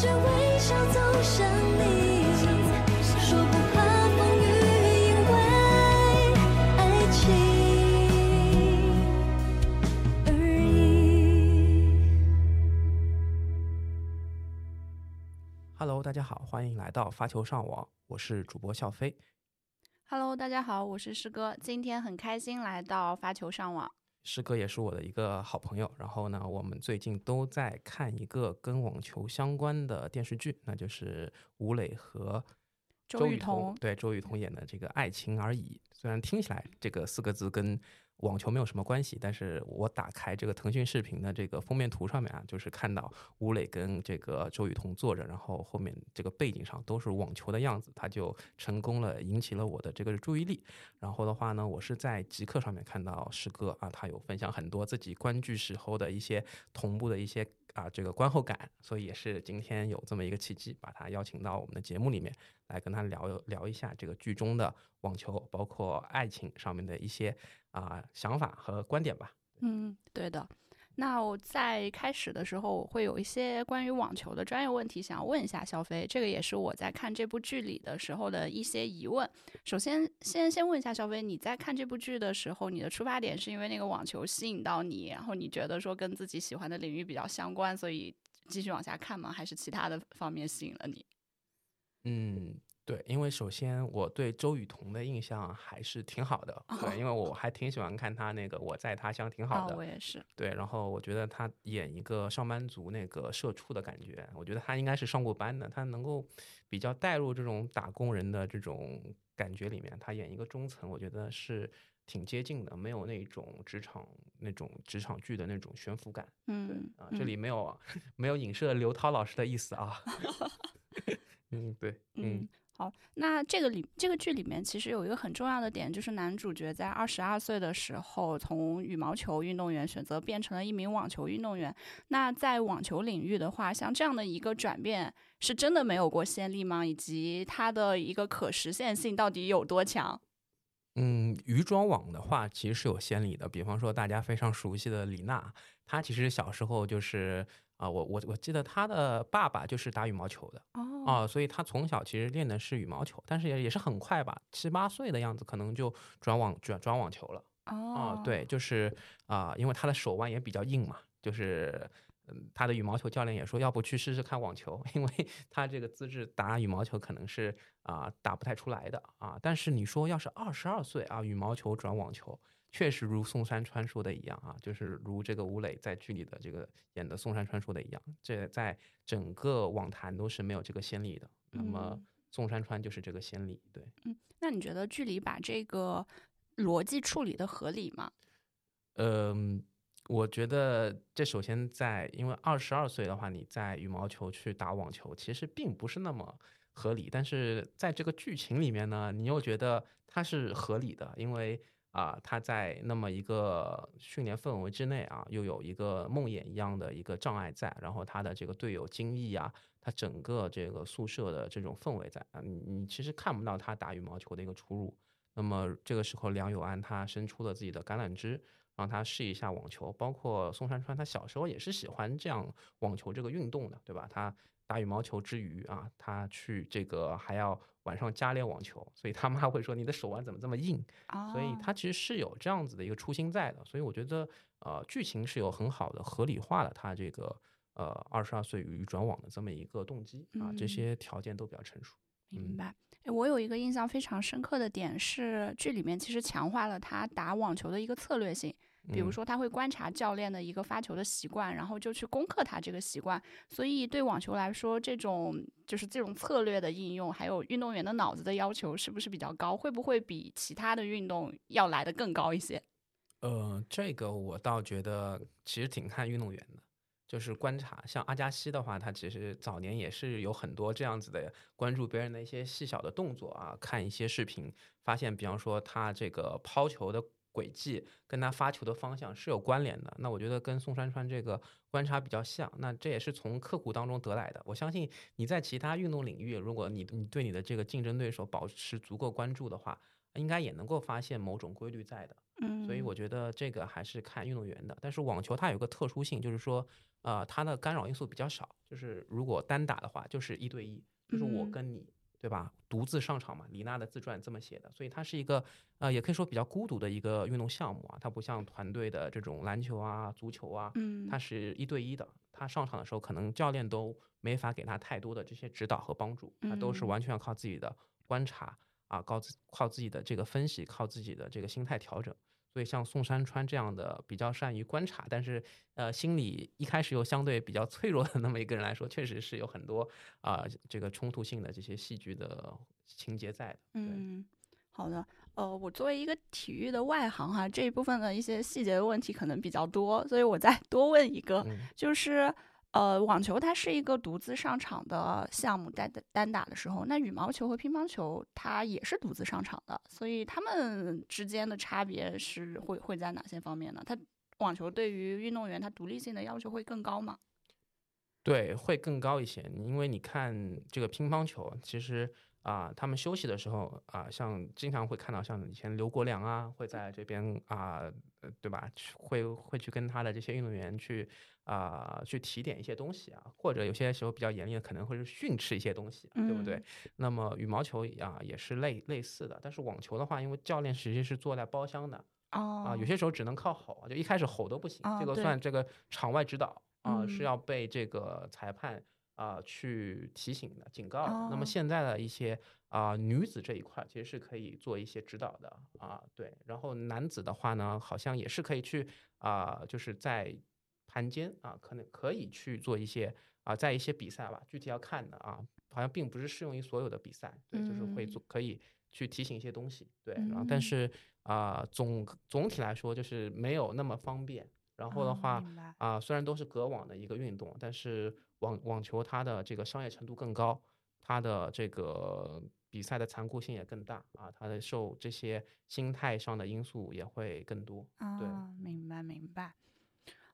着微笑走向你，说不怕风雨，因为爱情而已。Hello，大家好，欢迎来到发球上网，我是主播笑飞。Hello，大家好，我是师哥，今天很开心来到发球上网。师哥也是我的一个好朋友，然后呢，我们最近都在看一个跟网球相关的电视剧，那就是吴磊和周雨彤对周雨彤演的这个《爱情而已》。虽然听起来这个四个字跟网球没有什么关系，但是我打开这个腾讯视频的这个封面图上面啊，就是看到吴磊跟这个周雨彤坐着，然后后面这个背景上都是网球的样子，他就成功了引起了我的这个注意力。然后的话呢，我是在极客上面看到师哥啊，他有分享很多自己观剧时候的一些同步的一些啊这个观后感，所以也是今天有这么一个契机，把他邀请到我们的节目里面来跟他聊聊一下这个剧中的网球，包括爱情上面的一些啊想法和观点吧。嗯，对的。那我在开始的时候，我会有一些关于网球的专业问题想要问一下肖飞，这个也是我在看这部剧里的时候的一些疑问。首先，先先问一下肖飞，你在看这部剧的时候，你的出发点是因为那个网球吸引到你，然后你觉得说跟自己喜欢的领域比较相关，所以继续往下看吗？还是其他的方面吸引了你？嗯，对，因为首先我对周雨彤的印象还是挺好的，对，因为我还挺喜欢看她那个《我在他乡》，挺好的。哦，我也是。对，然后我觉得她演一个上班族那个社畜的感觉，我觉得她应该是上过班的，她能够比较带入这种打工人的这种感觉里面，她演一个中层，我觉得是挺接近的，没有那种职场那种职场剧的那种悬浮感。对嗯啊，这里没有 没有影射刘涛老师的意思啊。嗯，对，嗯嗯，好，那这个里这个剧里面其实有一个很重要的点，就是男主角在二十二岁的时候，从羽毛球运动员选择变成了一名网球运动员。那在网球领域的话，像这样的一个转变，是真的没有过先例吗？以及它的一个可实现性到底有多强？嗯，鱼庄网的话其实是有先例的，比方说大家非常熟悉的李娜，她其实小时候就是啊、我我我记得他的爸爸就是打羽毛球的哦，啊、所以他从小其实练的是羽毛球，但是也也是很快吧，七八岁的样子可能就转网转转网球了啊、哦，对，就是啊、因为他的手腕也比较硬嘛，就是。嗯，他的羽毛球教练也说，要不去试试看网球，因为 他这个资质打羽毛球可能是啊、打不太出来的啊。但是你说要是二十二岁啊，羽毛球转网球，确实如宋山川说的一样啊，就是如这个吴磊在剧里的这个演的宋山川说的一样，这在整个网坛都是没有这个先例的。那么嗯宋山川就是这个先例，对。嗯那你觉得剧里把这个逻辑处理的合理吗？嗯，我觉得这首先在，因为二十二岁的话，你在羽毛球去打网球，其实并不是那么合理。但是在这个剧情里面呢，你又觉得它是合理的，因为啊、他在那么一个训练氛围之内啊，又有一个梦魇一样的一个障碍在，然后他的这个队友金毅啊，他整个这个宿舍的这种氛围在啊，你你其实看不到他打羽毛球的一个出入。那么这个时候，梁友安他伸出了自己的橄榄枝，让他试一下网球。包括宋山川，他小时候也是喜欢这样网球这个运动的，对吧？他打羽毛球之余啊，他去这个还要晚上加练网球，所以他妈会说你的手腕怎么这么硬？所以哦他其实是有这样子的一个初心在的。所以我觉得，呃，剧情是有很好的合理化了他这个呃二十二岁与转网的这么一个动机啊，这嗯些条件都比较成熟。嗯明白。诶我有一个印象非常深刻的点是，剧里面其实强化了他打网球的一个策略性。比如嗯说，他会观察教练的一个发球的习惯，然后就去攻克他这个习惯。所以对网球来说，这种就是这种策略的应用，还有运动员的脑子的要求，是不是比较高？会不会比其他的运动要来的更高一些？呃，这个我倒觉得其实挺看运动员的，就是观察。像阿加西的话，他其实早年也是有很多这样子的关注别人的一些细小的动作啊，看一些视频，发现，比方说他这个抛球的轨迹跟他发球的方向是有关联的。那我觉得跟宋山川这个观察比较像，那这也是从刻苦当中得来的。我相信你在其他运动领域，如果你你对你的这个竞争对手保持足够关注的话，应该也能够发现某种规律在的。嗯，所以我觉得这个还是看运动员的。但是网球它有个特殊性，就是说，呃，它的干扰因素比较少。就是如果单打的话，就是一对一，就是我嗯跟你，对吧？独自上场嘛，李娜的自传这么写的，所以它是一个呃，也可以说比较孤独的一个运动项目啊。它不像团队的这种篮球啊、足球啊，嗯，它是一对一的。他上场的时候，可能教练都没法给他太多的这些指导和帮助，他都是嗯完全要靠自己的观察啊，靠自靠自己的这个分析，靠自己的这个心态调整。所以像宋山川这样的比较善于观察，但是呃心理一开始又相对比较脆弱的那么一个人来说，确实是有很多啊、这个冲突性的这些戏剧的情节在的。嗯，好的。呃，我作为一个体育的外行哈，这一部分的一些细节的问题可能比较多，所以我再多问一个，嗯就是呃，网球它是一个独自上场的项目，单单打的时候，那羽毛球和乒乓球它也是独自上场的，所以他们之间的差别是会会在哪些方面呢？它网球对于运动员他独立性的要求会更高吗？对，会更高一些。因为你看这个乒乓球，其实啊、他们休息的时候啊、像经常会看到像以前刘国梁啊，会在这边啊、对吧？会会去跟他的这些运动员去啊、去提点一些东西啊，或者有些时候比较严厉的，可能会是训斥一些东西，对不对嗯？那么羽毛球啊、也是类类似的，但是网球的话，因为教练实际是坐在包厢的，哦啊，有些时候只能靠吼，就一开始吼都不行，这个算这个场外指导啊，是嗯要被这个裁判啊去提醒的、警告的。那哦么现在的一些啊女子这一块其实是可以做一些指导的啊，对。然后男子的话呢，好像也是可以去啊，就是在盘间啊，可能可以去做一些啊，在一些比赛吧，具体要看的啊，好像并不是适用于所有的比赛，对，就是会做可以去提醒一些东西，对。然后但嗯是啊、总总体来说就是没有那么方便。然后的哦话啊、虽然都是隔网的一个运动，但是网网球它的这个商业程度更高，它的这个比赛的残酷性也更大啊，它的受这些心态上的因素也会更多。对啊，明白明白。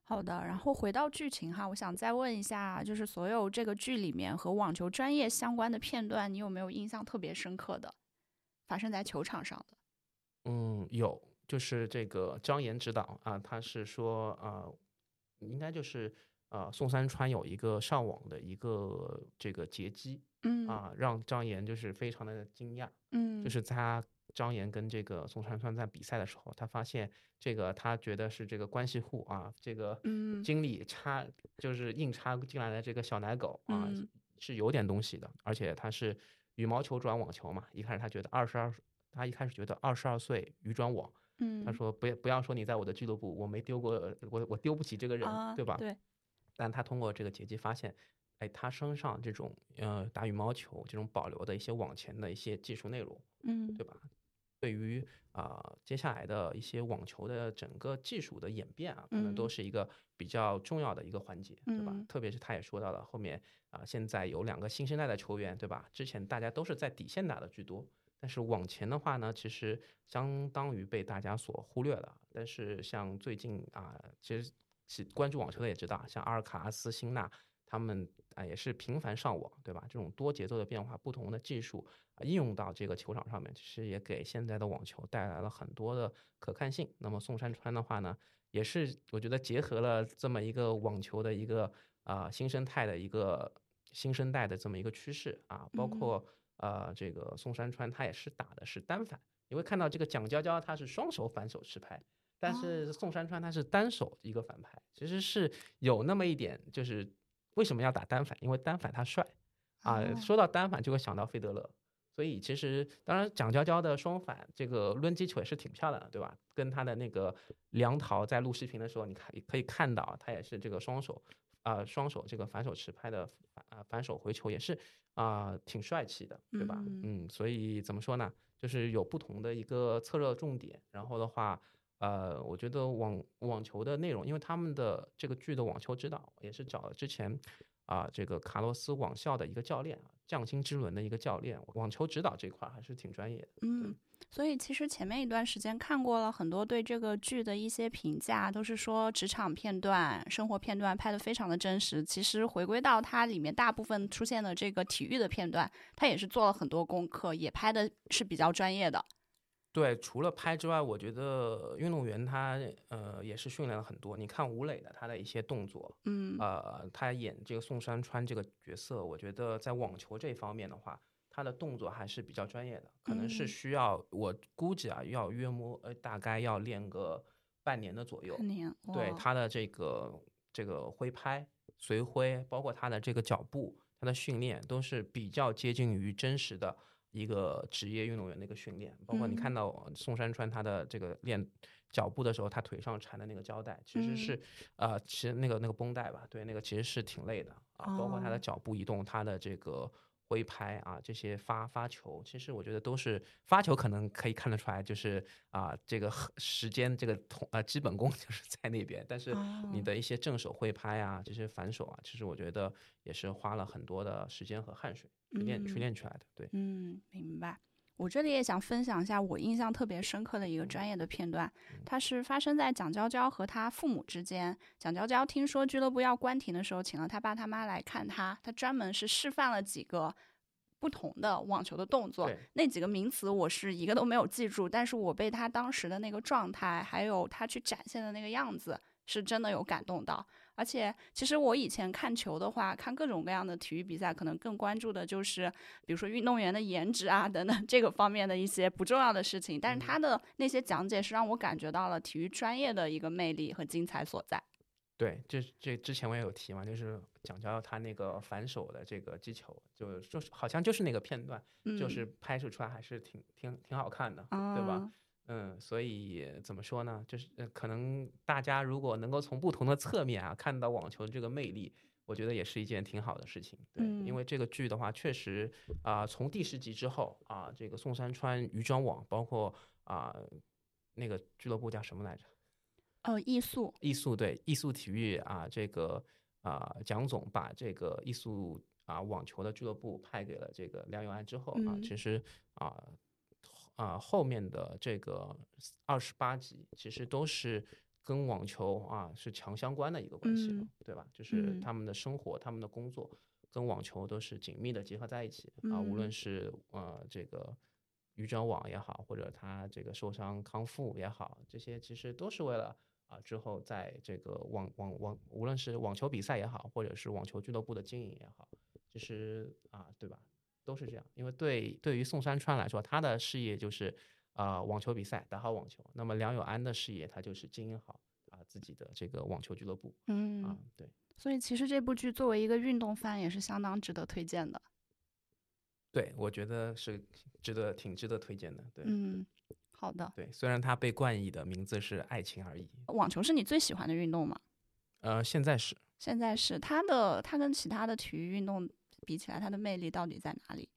好的，然后回到剧情哈，我想再问一下，就是所有这个剧里面和网球专业相关的片段，你有没有印象特别深刻的，发生在球场上的？嗯，有，就是这个张岩指导啊，他是说啊、应该就是呃宋山川有一个上网的一个这个截击嗯啊，让张岩就是非常的惊讶。嗯，就是他张岩跟这个宋川川在比赛的时候，他发现这个他觉得是这个关系户啊，这个嗯经理插就是硬插进来的这个小奶狗啊，嗯是有点东西的，而且他是羽毛球转网球嘛，一开始他觉得二十二，他一开始觉得二十二岁羽转网，嗯，他说不要不要说你在我的俱乐部，我没丢过，我我丢不起这个人，啊，对吧？对，但他通过这个结击发现，哎，他身上这种呃打羽毛球这种保留的一些网前的一些技术内容。嗯对吧？对于啊、接下来的一些网球的整个技术的演变啊，可能都嗯是一个比较重要的一个环节，对吧？嗯特别是他也说到了后面啊、现在有两个新生代的球员，对吧？之前大家都是在底线打的居多，但是网前的话呢，其实相当于被大家所忽略了。但是像最近啊、其实是关注网球的也知道，像阿尔卡拉斯、辛纳他们啊、也是频繁上网，对吧？这种多节奏的变化，不同的技术。啊应用到这个球场上面，其实也给现在的网球带来了很多的可看性。那么宋山川的话呢，也是我觉得结合了这么一个网球的一个啊、新生态的一个新生代的这么一个趋势啊，包嗯括呃这个宋山川他也是打的是单反，你会看到这个蒋娇娇她是双手反手持拍。但是宋山川他是单手一个反拍，其实是有那么一点，就是为什么要打单反？因为单反他帅啊。哦说到单反就会想到费德勒，所以其实当然蒋娇娇的双反这个抡击球也是挺漂亮的，对吧？跟她的那个梁桃在录视频的时候，你看可以看到她也是这个双手啊、双手这个反手持拍的反啊、反手回球也是啊、挺帅气的，对吧？嗯嗯，所以怎么说呢？就是有不同的一个侧热重点，然后的话。呃，我觉得网网球的内容，因为他们的这个剧的网球指导也是找了之前啊、这个卡洛斯网校的一个教练啊，匠心之轮的一个教练，网球指导这块儿还是挺专业的。嗯，所以其实前面一段时间看过了很多对这个剧的一些评价，都是说职场片段、生活片段拍的非常的真实。其实回归到它里面大部分出现的这个体育的片段，它也是做了很多功课，也拍的是比较专业的。对，除了拍之外，我觉得运动员他呃也是训练了很多。你看吴磊的他的一些动作，嗯呃，他演这个宋山川这个角色，我觉得在网球这方面的话，他的动作还是比较专业的，可能是嗯需要我估计啊，要约摸呃大概要练个半年的左右。半年，对他的这个这个挥拍、随挥，包括他的这个脚步，他的训练都是比较接近于真实的一个职业运动员的一个训练。包括你看嗯到宋山川他的这个练脚步的时候，他腿上缠的那个胶带，其实嗯是、呃，其实那个那个绷带吧，对，那个其实是挺累的啊。包括他的哦脚步移动，他的这个。挥拍啊，这些发发球，其实我觉得都是发球，可能可以看得出来，就是啊，这个很时间这个同呃基本功 就是在那边，但是你哦的一些正手挥拍啊，这些反手啊，其实我觉得也是花了很多的时间和汗水去练、去嗯练出来的。对，嗯，明白。我这里也想分享一下我印象特别深刻的一个专业的片段，它是发生在蒋娇娇和她父母之间。蒋娇娇听说俱乐部要关停的时候，请了她爸她妈来看她，她专门是示范了几个不同的网球的动作。那几个名词我是一个都没有记住，但是我被她当时的那个状态，还有她去展现的那个样子，是真的有感动到。而且，其实我以前看球的话，看各种各样的体育比赛，可能更关注的就是，比如说运动员的颜值啊等等这个方面的一些不重要的事情。但是他的那些讲解是让我感觉到了体育专业的一个魅力和精彩所在。对，这这之前我也有提嘛，就是讲到他那个反手的这个击球，就就是好像就是那个片段，嗯，就是拍摄出来还是挺挺挺好看的，对吧？嗯？嗯，所以怎么说呢？就是呃可能大家如果能够从不同的侧面啊看到网球的这个魅力，我觉得也是一件挺好的事情。对，嗯因为这个剧的话，确实啊、从第十集之后啊、这个宋山川渔庄网，包括啊、那个俱乐部叫什么来着？哦，艺术，艺速对艺速体育啊，这个啊蒋总把这个艺速啊网球的俱乐部派给了这个梁永安之后啊，嗯其实啊啊后面的这个二十八集其实都是跟网球啊是强相关的一个关系了，嗯对吧？就是嗯他们的生活、他们的工作跟网球都是紧密的结合在一起啊，无论嗯是呃这个。渔转网也好，或者他这个受伤康复也好，这些其实都是为了啊，之后在这个网网网，无论是网球比赛也好，或者是网球俱乐部的经营也好，其实啊，对吧，都是这样。因为对对于宋山川来说，他的事业就是啊网球比赛打好网球，那么梁友安的事业他就是经营好啊自己的这个网球俱乐部啊嗯，，对所以其实这部剧作为一个运动番也是相当值得推荐的。对，我觉得是值得挺值得推荐的。对、嗯，好的。对，虽然他被冠以的名字是爱情而已，网球是你最喜欢的运动吗？呃，现在是。现在是它的，它跟其他的体育运动比起来，它的魅力到底在哪里？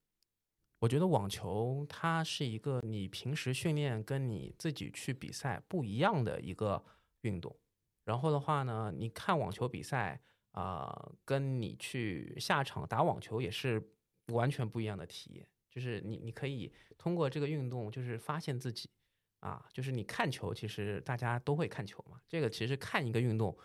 我觉得网球它是一个你平时训练跟你自己去比赛不一样的一个运动。然后的话呢，你看网球比赛啊、跟你去下场打网球也是完全不一样的体验。就是你你可以通过这个运动，就是发现自己啊，就是你看球，其实大家都会看球嘛。这个其实看一个运动，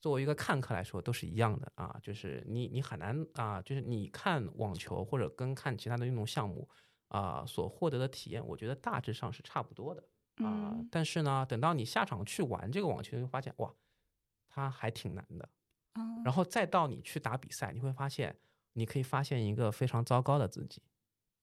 作为一个看客来说都是一样的啊，就是你你很难啊，就是你看网球或者跟看其他的运动项目啊所获得的体验，我觉得大致上是差不多的啊。嗯但是呢，等到你下场去玩这个网球，你会发现哇，它还挺难的。嗯然后再到你去打比赛，你会发现你可以发现一个非常糟糕的自己。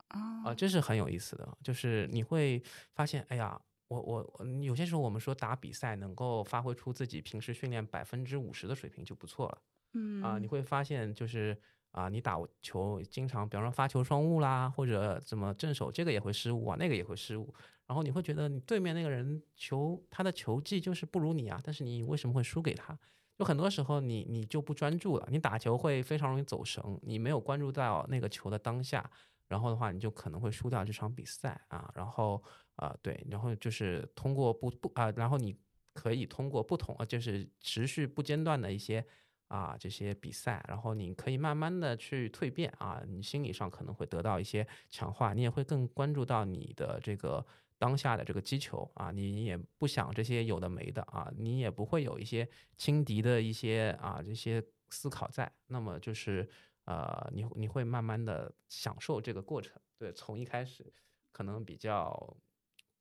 啊，啊这是很有意思的，就是你会发现，哎呀，我我我有些时候我们说打比赛能够发挥出自己平时训练百分之五十的水平就不错了嗯啊，你会发现就是啊，你打球经常，比方说发球双误啦，或者怎么正手这个也会失误啊，那个也会失误，然后你会觉得你对面那个人球他的球技就是不如你啊，但是你为什么会输给他？就很多时候你你就不专注了，你打球会非常容易走神，你没有关注到那个球的当下，然后的话你就可能会输掉这场比赛啊。然后啊、对，然后就是通过不不啊、然后你可以通过不同呃就是持续不间断的一些啊这些比赛，然后你可以慢慢的去蜕变啊，你心理上可能会得到一些强化，你也会更关注到你的这个当下的这个击球啊，你也不想这些有的没的啊，你也不会有一些轻敌的一些啊这些思考在，那么就是呃你你会慢慢的享受这个过程，对，从一开始可能比较。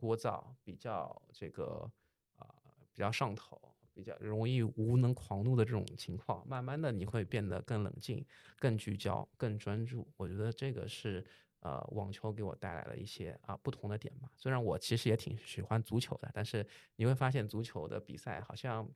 聒噪，比较这个啊、比较上头，比较容易无能狂怒的这种情况，慢慢的你会变得更冷静、更聚焦、更专注。我觉得这个是呃网球给我带来了一些啊、不同的点吧。虽然我其实也挺喜欢足球的，但是你会发现足球的比赛好像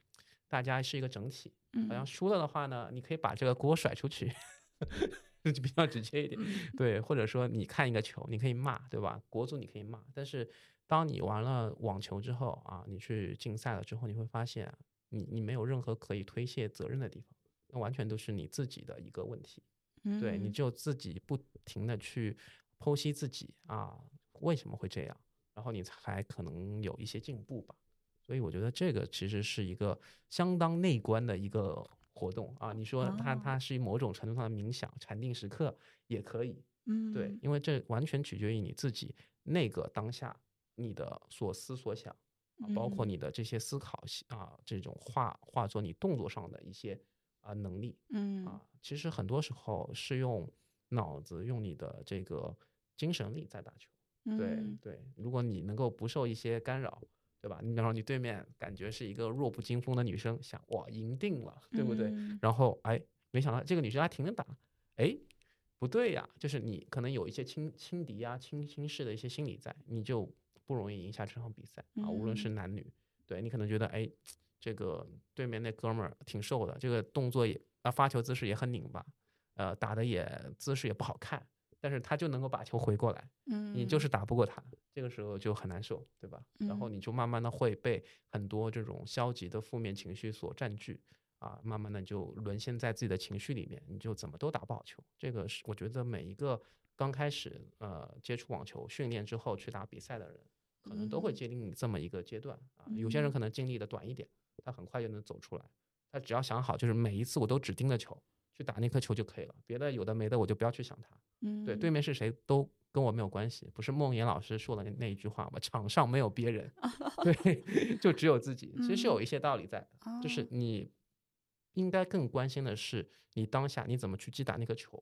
大家是一个整体，好像嗯输了的话呢，你可以把这个锅甩出去，就比较直接一点。嗯对，或者说你看一个球，你可以骂，对吧？国足你可以骂，但是当你玩了网球之后啊，你去竞赛了之后，你会发现你你没有任何可以推卸责任的地方，那完全都是你自己的一个问题。对你嗯只有自己不停的去剖析自己啊，为什么会这样，然后你才可能有一些进步吧。所以我觉得这个其实是一个相当内观的一个活动啊。你说它哦它是某种程度上的冥想、禅定时刻也可以，嗯对，因为这完全取决于你自己那个当下你的所思所想，啊包括嗯你的这些思考啊，这种化化作你动作上的一些啊能力。嗯啊，其实很多时候是用脑子、用你的这个精神力在打球。对嗯对，如果你能够不受一些干扰，对吧？你比方说你对面感觉是一个弱不禁风的女生，想哇赢定了，对不对？嗯然后哎，没想到这个女生还挺能打，哎，不对呀，就是你可能有一些轻轻敌啊、轻轻视的一些心理在，你就不容易赢下这场比赛啊，无论是嗯男女。对你可能觉得哎，这个对面那哥们儿挺瘦的，这个动作也啊发球姿势也很拧巴，呃打的也姿势也不好看，但是他就能够把球回过来，嗯你就是打不过他，这个时候就很难受，对吧？然后嗯你就慢慢的会被很多这种消极的负面情绪所占据，啊，慢慢的就沦陷在自己的情绪里面，你就怎么都打不好球。这个是我觉得每一个刚开始呃接触网球训练之后去打比赛的人，可能都会嗯经历这么一个阶段啊。有些人嗯可能经历的短一点，他很快就能走出来。他只要想好，就是每一次我都只盯着球去打那颗球就可以了，别的有的没的我就不要去想它。嗯对，对面是谁都跟我没有关系，不是梦岩老师说的那那一句话吗？场上没有别人，对，就只有自己。其实是有一些道理在的，就是哦你应该更关心的是你当下你怎么去击打那颗球，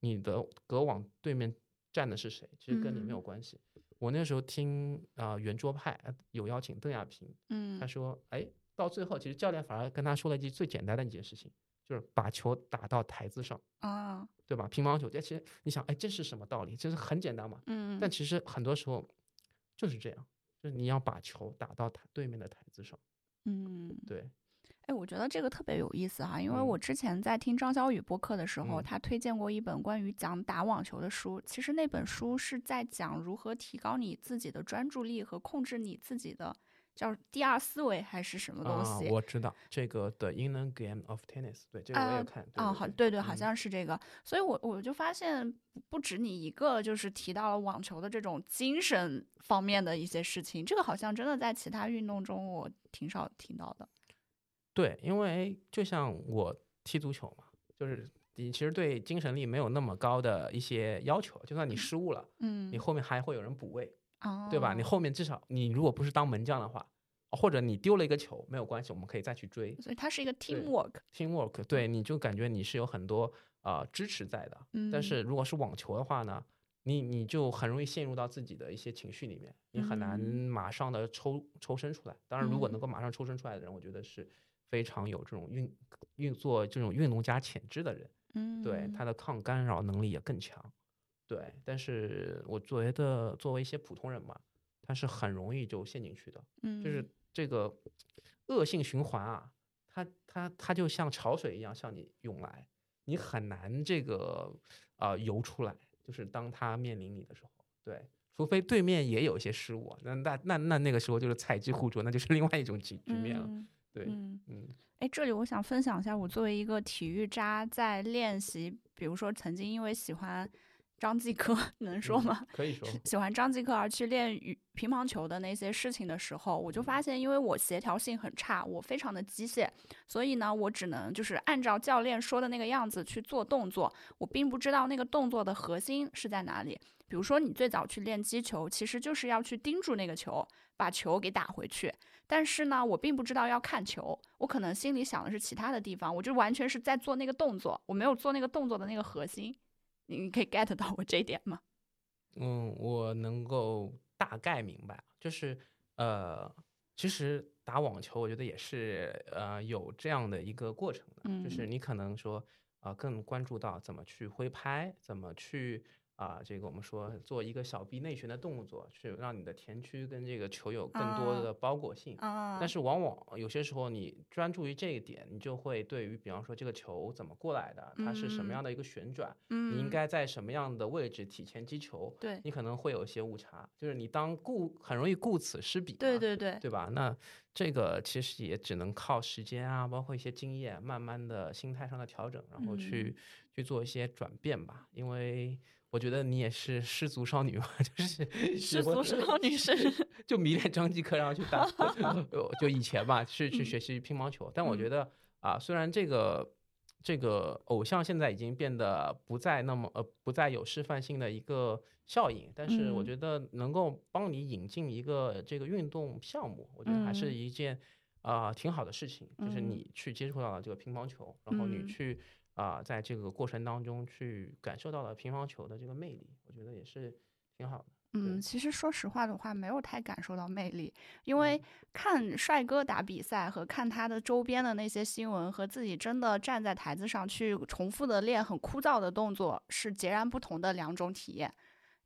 你的隔网对面站的是谁，其实跟你没有嗯关系。我那时候听啊、呃圆桌派呃有邀请邓亚萍，嗯他说，哎，到最后其实教练反而跟他说了一句最简单的一件事情，就是把球打到台子上。啊对吧？乒乓球，这其实你想，哎，这是什么道理？这是很简单嘛。嗯但其实很多时候就是这样，就是你要把球打到台对面的台子上。嗯对，哎，我觉得这个特别有意思哈，因为嗯我之前在听张小雨播客的时候，嗯他推荐过一本关于讲打网球的书。其实那本书是在讲如何提高你自己的专注力和控制你自己的叫第二思维还是什么东啊，西。我知道这个《The Inner Game of Tennis》，对，这个我也啊看。啊，好，对对对，好嗯像是这个，所以我我就发现不不止你一个，就是提到了网球的这种精神方面的一些事情，这个好像真的在其他运动中我挺少听到的。对，因为就像我踢足球嘛，就是你其实对精神力没有那么高的一些要求，就算你失误了，嗯你，后面还会有人补位，哦，对吧？你后面至少你如果不是当门将的话，或者你丢了一个球没有关系，我们可以再去追。所以它是一个对 teamwork。teamwork，对，你就感觉你是有很多呃支持在的。嗯，但是如果是网球的话呢，你你就很容易陷入到自己的一些情绪里面，你很难嗯马上的抽抽身出来。当然，如果嗯能够马上抽身出来的人，我觉得是非常有这种运运作这种运动家潜质的人，嗯，对他的抗干扰能力也更强。对，但是我觉得作为一些普通人嘛，他是很容易就陷进去的。嗯，就是这个恶性循环啊，他他他就像潮水一样向你涌来，你很难这个呃游出来。就是当他面临你的时候，对，除非对面也有一些失误啊，那那那那那个时候就是采集互啄，那就是另外一种局局面了。嗯对，嗯，嗯。哎，这里我想分享一下，我作为一个体育渣，在练习，比如说曾经因为喜欢张继科，能说嗯吗？可以说，喜欢张继科而去练羽乒乓球的那些事情的时候，我就发现，因为我协调性很差，我非常的机械，所以呢，我只能就是按照教练说的那个样子去做动作，我并不知道那个动作的核心是在哪里。比如说，你最早去练击球，其实就是要去盯住那个球，把球给打回去。但是呢，我并不知道要看球，我可能心里想的是其他的地方，我就完全是在做那个动作，我没有做那个动作的那个核心。你你可以 get 到我这一点吗？嗯，我能够大大概明白，就是呃，其实打网球，我觉得也是呃有这样的一个过程的，就是嗯你可能说啊、更关注到怎么去挥拍，怎么去啊、这个我们说做一个小臂内旋的动作，去让你的前屈跟这个球有更多啊的包裹性。啊，但是往往有些时候你专注于这一点，你就会对于比方说这个球怎么过来的，它是什么嗯样的一个旋转，嗯，你应该在什么样的位置体前击球，对你可能会有一些误差，就是你当顾很容易顾此失彼嘛，对对对，对吧？那这个其实也只能靠时间啊，包括一些经验，慢慢的心态上的调整，然后去、去做一些转变吧。因为我觉得你也是失足少女嘛，就是失我足少女是 就迷恋张继科，然后去打，呃就以前吧，去去嗯学习乒乓球。但我嗯。觉得啊，虽然这个这个偶像现在已经变得不再那么呃不再有示范性的一个效应，但是我嗯。觉得能够帮你引进一个这个运动项目，我觉得还是嗯。一件啊、挺好的事情，就是嗯。你去接触到了这个乒乓球，然后你嗯。去啊、在这个过程当中去感受到了乒乓球的这个魅力，我觉得也是挺好的。嗯，其实说实话的话，没有太感受到魅力，因为嗯看帅哥打比赛和看他的周边的那些新闻，和自己真的站在台子上去重复的练很枯燥的动作，是截然不同的两种体验。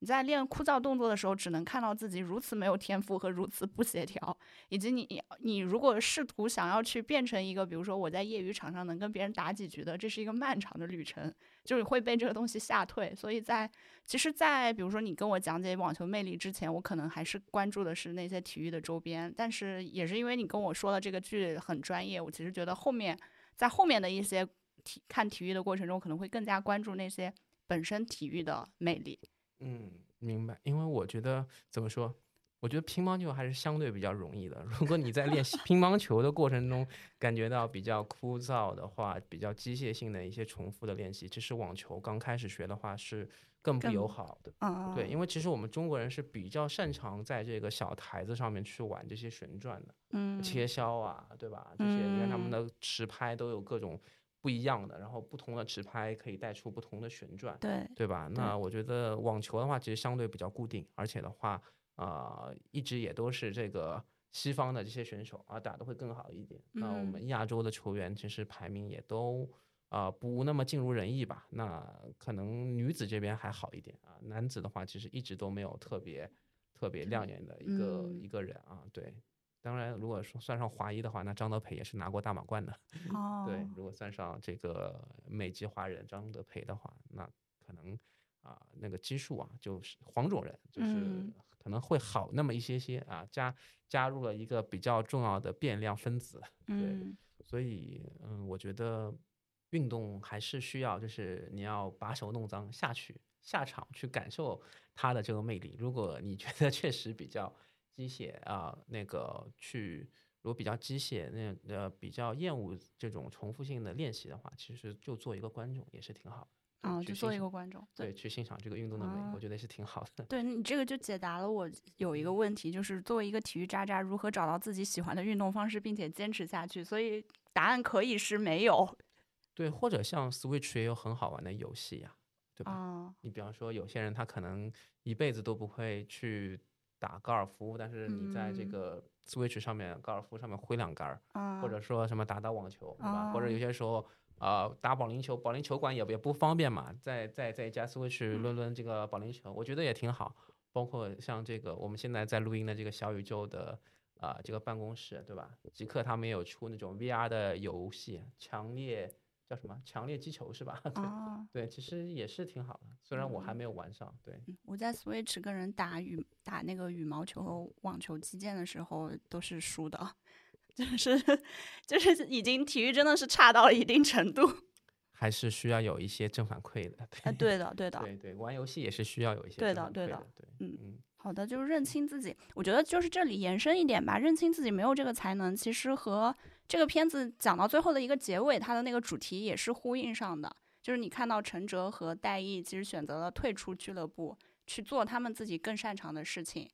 在练枯燥动作的时候，只能看到自己如此没有天赋和如此不协调，以及你你如果试图想要去变成一个，比如说我在业余场上能跟别人打几局的，这是一个漫长的旅程，就是会被这个东西吓退。所以在其实，在比如说你跟我讲解网球魅力之前，我可能还是关注的是那些体育的周边，但是也是因为你跟我说了这个剧很专业，我其实觉得后面在后面的一些体看体育的过程中，可能会更加关注那些本身体育的魅力。嗯，明白。因为我觉得怎么说，我觉得乒乓球还是相对比较容易的。如果你在练习 乒乓球的过程中感觉到比较枯燥的话，比较机械性的一些重复的练习，其实网球刚开始学的话是更不友好的。嗯，对，因为其实我们中国人是比较擅长在这个小台子上面去玩这些旋转的，嗯，切削啊，对吧？这些你看他们嗯的持拍都有各种不一样的，然后不同的持拍可以带出不同的旋转。对，对吧？那我觉得网球的话，其实相对比较固定，而且的话，啊，一直也都是这个西方的这些选手啊打的会更好一点。那我嗯们亚洲的球员其实排名也都啊、不那么尽如人意吧。那可能女子这边还好一点啊，男子的话其实一直都没有特别特别亮眼的一个、嗯一个人啊。对，当然如果说算上华裔的话，那张德培也是拿过大满贯的。哦，对，如果算上这个美籍华人张德培的话，那可能啊、那个基数啊，就是黄种人，就是嗯可能会好那么一些些啊，加加入了一个比较重要的变量分子，嗯所以嗯，我觉得运动还是需要，就是你要把手弄脏下去下场去感受它的这个魅力。如果你觉得 确实比较机械啊、那个去如果比较机械，那呃比较厌恶这种重复性的练习的话，其实就做一个观众也是挺好的。啊哦，就做一个观众，对，去欣赏这个运动的美，啊我觉得也是挺好的。对你这个就解答了我有一个问题，就是作为一个体育渣渣，如何找到自己喜欢的运动方式，并且坚持下去？所以答案可以是没有 对，或者像 Switch 也有很好玩的游戏呀、对吧？啊，你比方说，有些人他可能一辈子都不会去打高尔夫，但是你在这嗯个 Switch 上面，高尔夫上面挥两杆儿，啊或者说什么打打网球，对吧？或者有哦些时候。呃，打保龄球，保龄球馆也也不方便嘛，在在在家 Switch 嗯抡抡这个保龄球，我觉得也挺好。包括像这个我们现在在录音的这个小宇宙的啊、这个办公室，对吧？极客他们也有出那种 VR 的游戏，强烈叫什么？强烈击球是吧？对、啊，对，其实也是挺好的，虽然我还嗯没有玩上。对，嗯我在 Switch 跟人打羽打那个羽毛球和网球击剑的时候都是输的，就是就是已经体育真的是差到了一定程度。还是需要有一些正反馈的。啊，对的，对的，对对，玩游戏也是需要有一些对正反馈的对的对，嗯嗯好的，就是认清自己。我觉得就是这里延伸一点吧，认清自己没有这个才能，其实和这个片子讲到最后的一个结尾，它的那个主题也是呼应上的。就是你看到陈哲和戴毅其实选择了退出俱乐部，去做他们自己更擅长的事情。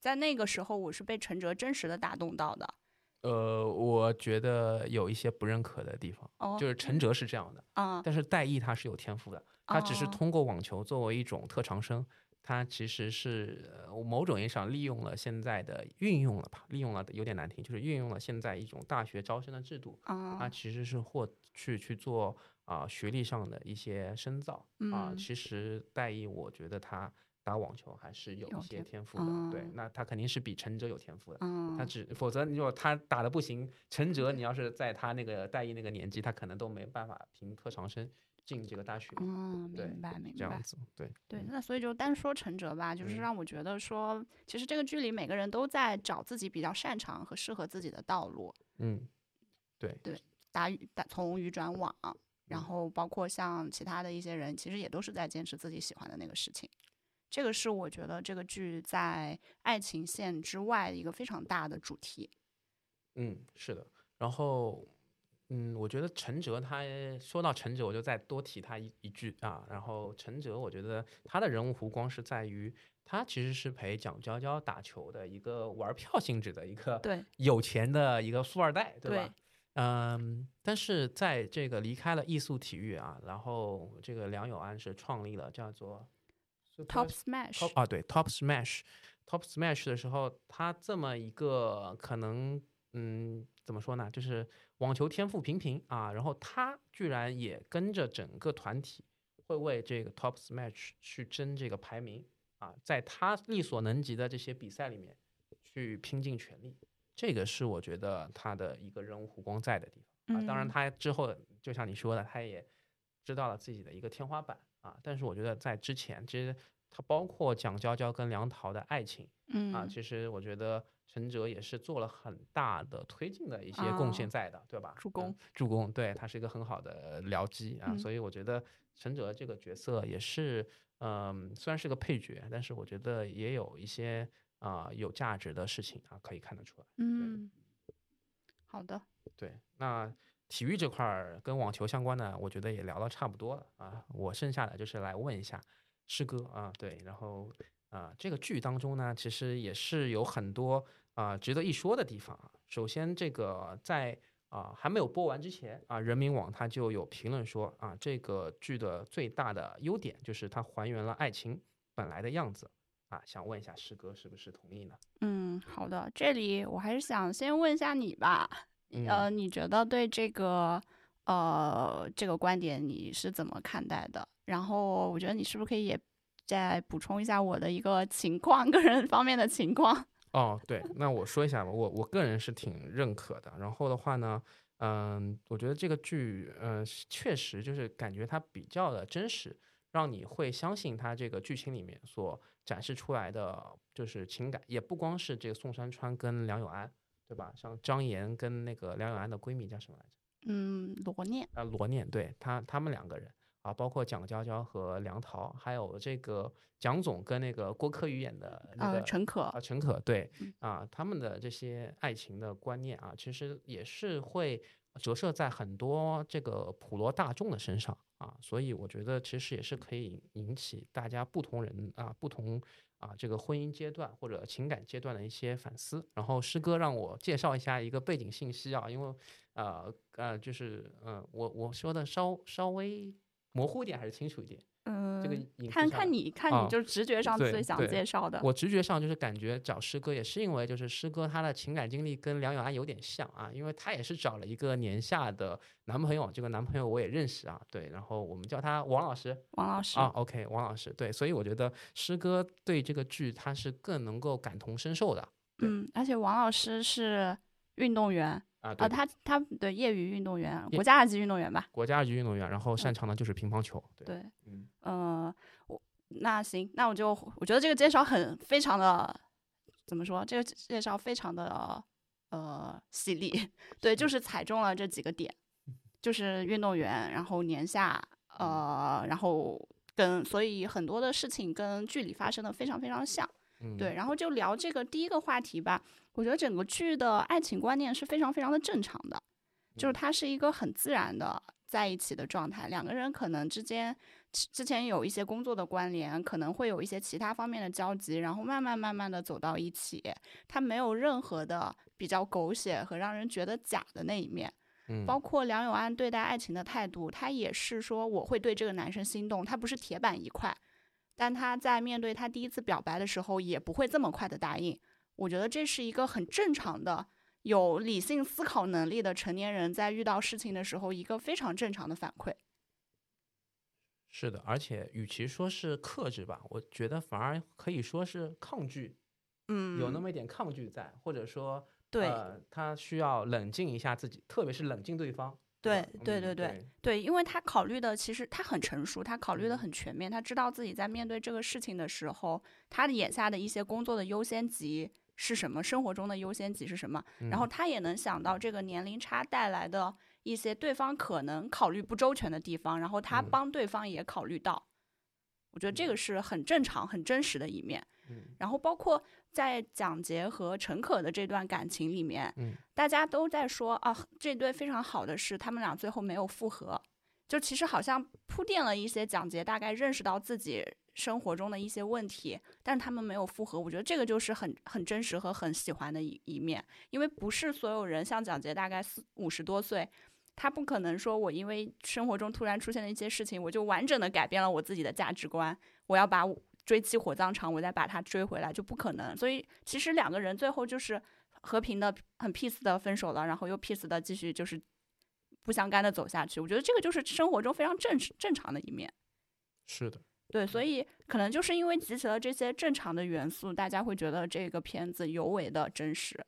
在那个时候，我是被陈哲真实的打动到的。呃，我觉得有一些不认可的地方，哦，就是陈哲是这样的，啊，但是戴毅他是有天赋的，他只是哦通过网球作为一种特长生，它其实是呃某种意义上利用了现在的运用了吧，利用了有点难听，就是运用了现在一种大学招生的制度，它啊，其实是获去去做啊、学历上的一些深造。啊、嗯。其实戴毅，我觉得他打网球还是有一些天天赋的，对嗯，那他肯定是比陈哲有天赋的。嗯，他只否则，你如果他打的不行，陈哲你要是在他那个戴毅那个年纪，他可能都没办法评特长生进这个大学。嗯，明白明白。这样子，对，对，嗯那所以就单说陈哲吧，就是嗯让我觉得说，其实这个剧里每个人都在找自己比较擅长和适合自己的道路，嗯，对对，打鱼打从鱼转网，然嗯后包括像其他的一些人，其实也都是在坚持自己喜欢的那个事情。这个是我觉得这个剧在爱情线之外一个非常大的主题。嗯，是的。然后，嗯，我觉得陈哲他说到陈哲，我就再多提他一一句啊。然后陈哲，我觉得他的人物弧光是在于他其实是陪蒋娇娇打球的一个玩票性质的一个对有钱的一个富二代，对吧？对嗯，但是在这个离开了艺术体育啊，然后这个梁友安是创立了叫做 Top Smash，Top 啊，对 Top Smash，Top Smash 的时候，他这么一个可能，嗯，怎么说呢，就是网球天赋平平啊，然后他居然也跟着整个团体会为这个 Top Smash 去争这个排名啊，在他力所能及的这些比赛里面去拼尽全力，这个是我觉得他的一个人物弧光在的地方啊。当然，嗯他之后就像你说的，他也知道了自己的一个天花板啊。但是我觉得在之前，其实他包括蒋娇娇跟梁桃的爱情嗯啊，其实我觉得陈哲也是做了很大的推进的一些贡献啊在的，对吧？嗯助攻，助攻，对他是一个很好的僚机啊，嗯所以我觉得陈哲这个角色也是，嗯，虽然是个配角，但是我觉得也有一些啊、有价值的事情啊，可以看得出来。嗯，好的，对，那体育这块儿跟网球相关的，我觉得也聊到差不多了啊。我剩下的就是来问一下师哥啊，对，然后啊，这个剧当中呢，其实也是有很多啊值得一说的地方啊。首先，这个在啊还没有播完之前啊，人民网它就有评论说啊，这个剧的最大的优点就是它还原了爱情本来的样子啊。想问一下师哥是不是同意呢？嗯，好的，这里我还是想先问一下你吧，嗯呃，你觉得对这个呃这个观点你是怎么看待的？然后我觉得你是不是可以也再补充一下我的一个情况，个人方面的情况？哦，对，那我说一下吧，我我个人是挺认可的。然后的话呢，嗯，我觉得这个剧，嗯，确实就是感觉它比较的真实，让你会相信它这个剧情里面所展示出来的就是情感，也不光是这个宋山川跟梁永安，对吧？像张岩跟那个梁永安的闺蜜叫什么来着？嗯，罗念，啊，罗念，对他他们两个人啊，包括蒋娇娇和梁桃，还有这个蒋总跟那个郭柯宇演的那个呃，陈可啊，，陈可对嗯啊，他们的这些爱情的观念啊，其实也是会折射在很多这个普罗大众的身上啊，所以我觉得其实也是可以引起大家不同人啊、不同啊这个婚姻阶段或者情感阶段的一些反思。然后师哥让我介绍一下一个背景信息啊，因为呃呃，就是嗯、呃，我我说的稍稍微模糊一点还是清楚一点？嗯，这个影看看你看啊你就是直觉上最想介绍的，我直觉上就是感觉找师哥也是因为就是师哥他的情感经历跟梁永安有点像啊，因为他也是找了一个年下的男朋友，这个男朋友我也认识啊，对，然后我们叫他王老师王老师啊，OK，王老师，对，所以我觉得师哥对这个剧他是更能够感同身受的嗯，而且王老师是运动员啊，啊，他他对业余运动员，国家二级运动员吧？国家二级运动员，然后擅长的就是乒乓球，对，对，嗯呃，我那行，那我就我觉得这个介绍很非常的怎么说？这个介绍非常的呃犀利，对，就是踩中了这几个点，就是运动员，然后年下，呃，然后跟所以很多的事情跟剧里发生的非常非常像。嗯，对，然后就聊这个第一个话题吧。我觉得整个剧的爱情观念是非常非常的正常的，就是它是一个很自然的在一起的状态。两个人可能之间之之前有一些工作的关联，可能会有一些其他方面的交集，然后慢慢慢慢的走到一起。它没有任何的比较狗血和让人觉得假的那一面。嗯，包括梁永安对待爱情的态度，他也是说我会对这个男生心动，他不是铁板一块。但他在面对他第一次表白的时候，也不会这么快的答应。我觉得这是一个很正常的、有理性思考能力的成年人在遇到事情的时候一个非常正常的反馈。是的，而且与其说是克制吧，我觉得反而可以说是抗拒，嗯，有那么一点抗拒在，或者说，对呃，他需要冷静一下自己，特别是冷静对方。对对对对对，因为他考虑的其实他很成熟，他考虑的很全面，他知道自己在面对这个事情的时候，他的眼下的一些工作的优先级是什么，生活中的优先级是什么，然后他也能想到这个年龄差带来的一些对方可能考虑不周全的地方，然后他嗯。帮对方也考虑到，我觉得这个是很正常、很真实的一面。嗯。然后包括在蒋杰和陈可的这段感情里面，嗯。大家都在说啊，这对非常好的是他们俩最后没有复合，就其实好像铺垫了一些蒋杰大概认识到自己生活中的一些问题，但是他们没有复合，我觉得这个就是很很真实和很喜欢的一一面，因为不是所有人像蒋捷大概四五十多岁。他不可能说，我因为生活中突然出现了一些事情，我就完整的改变了我自己的价值观。我要把追妻火葬场，我再把他追回来，就不可能。所以其实两个人最后就是和平的、很 peace 的分手了，然后又 peace 的继续就是不相干的走下去。我觉得这个就是生活中非常正正常的一面。是的，对，所以可能就是因为集齐了这些正常的元素，大家会觉得这个片子尤为的真实。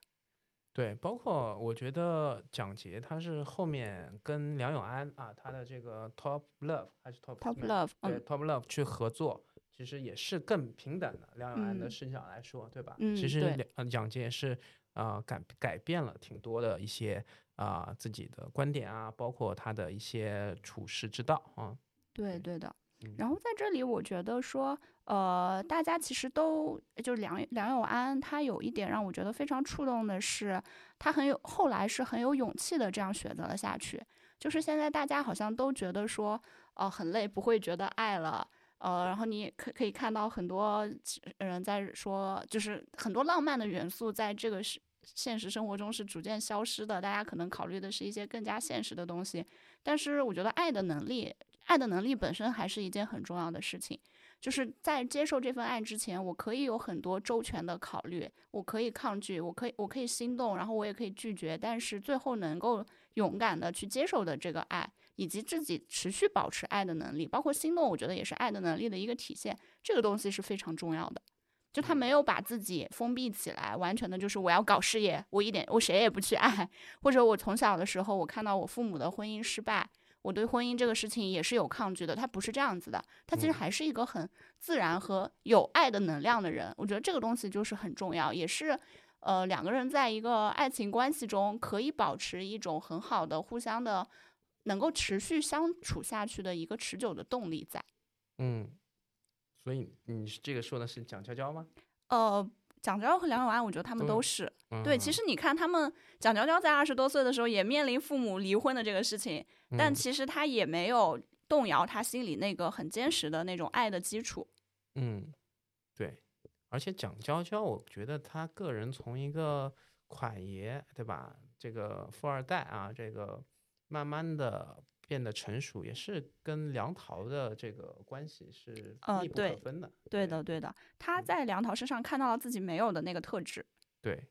对，包括我觉得蒋捷他是后面跟梁永安啊，他的这个 Top Love 还是 Top Top Love，对嗯 Top Love 去合作，其实也是更平等的。梁永安的嗯视角来说，对吧？嗯其实对两呃蒋捷也是啊、呃改改变了挺多的一些啊、自己的观点啊，包括他的一些处世之道啊。对对的嗯。然后在这里，我觉得说，呃，大家其实都就梁梁永安，他有一点让我觉得非常触动的是，他很有后来是很有勇气的这样选择了下去。就是现在大家好像都觉得说，呃，很累，不会觉得爱了。呃，然后你可可以看到很多人在说，就是很多浪漫的元素在这个是现实生活中是逐渐消失的。大家可能考虑的是一些更加现实的东西，但是我觉得爱的能力，爱的能力本身还是一件很重要的事情。就是在接受这份爱之前，我可以有很多周全的考虑，我可以抗拒，我可以我可以心动，然后我也可以拒绝，但是最后能够勇敢的去接受的这个爱，以及自己持续保持爱的能力，包括心动，我觉得也是爱的能力的一个体现。这个东西是非常重要的。就他没有把自己封闭起来，完全的就是我要搞事业，我一点我谁也不去爱，或者我从小的时候我看到我父母的婚姻失败，我对婚姻这个事情也是有抗拒的。他不是这样子的，他其实嗯还是一个很自然和有爱的能量的人。我觉得这个东西就是很重要，也是呃两个人在一个爱情关系中可以保持一种很好的互相的能够持续相处下去的一个持久的动力在。嗯，所以你这个说的是蒋娇娇吗？呃，蒋娇娇和梁永安，我觉得他们都有对，其嗯实你看，他们蒋娇娇在二十多岁的时候也面临父母离婚的这个事情，但嗯其实她也没有动摇她心里那个很坚实的那种爱的基础。嗯，对，而且蒋娇娇，我觉得她个人从一个款爷，对吧？这个富二代啊，这个慢慢的变得成熟，也是跟梁桃的这个关系是密不可呃对分的。对的，对的，她嗯在梁桃身上看到了自己没有的那个特质。对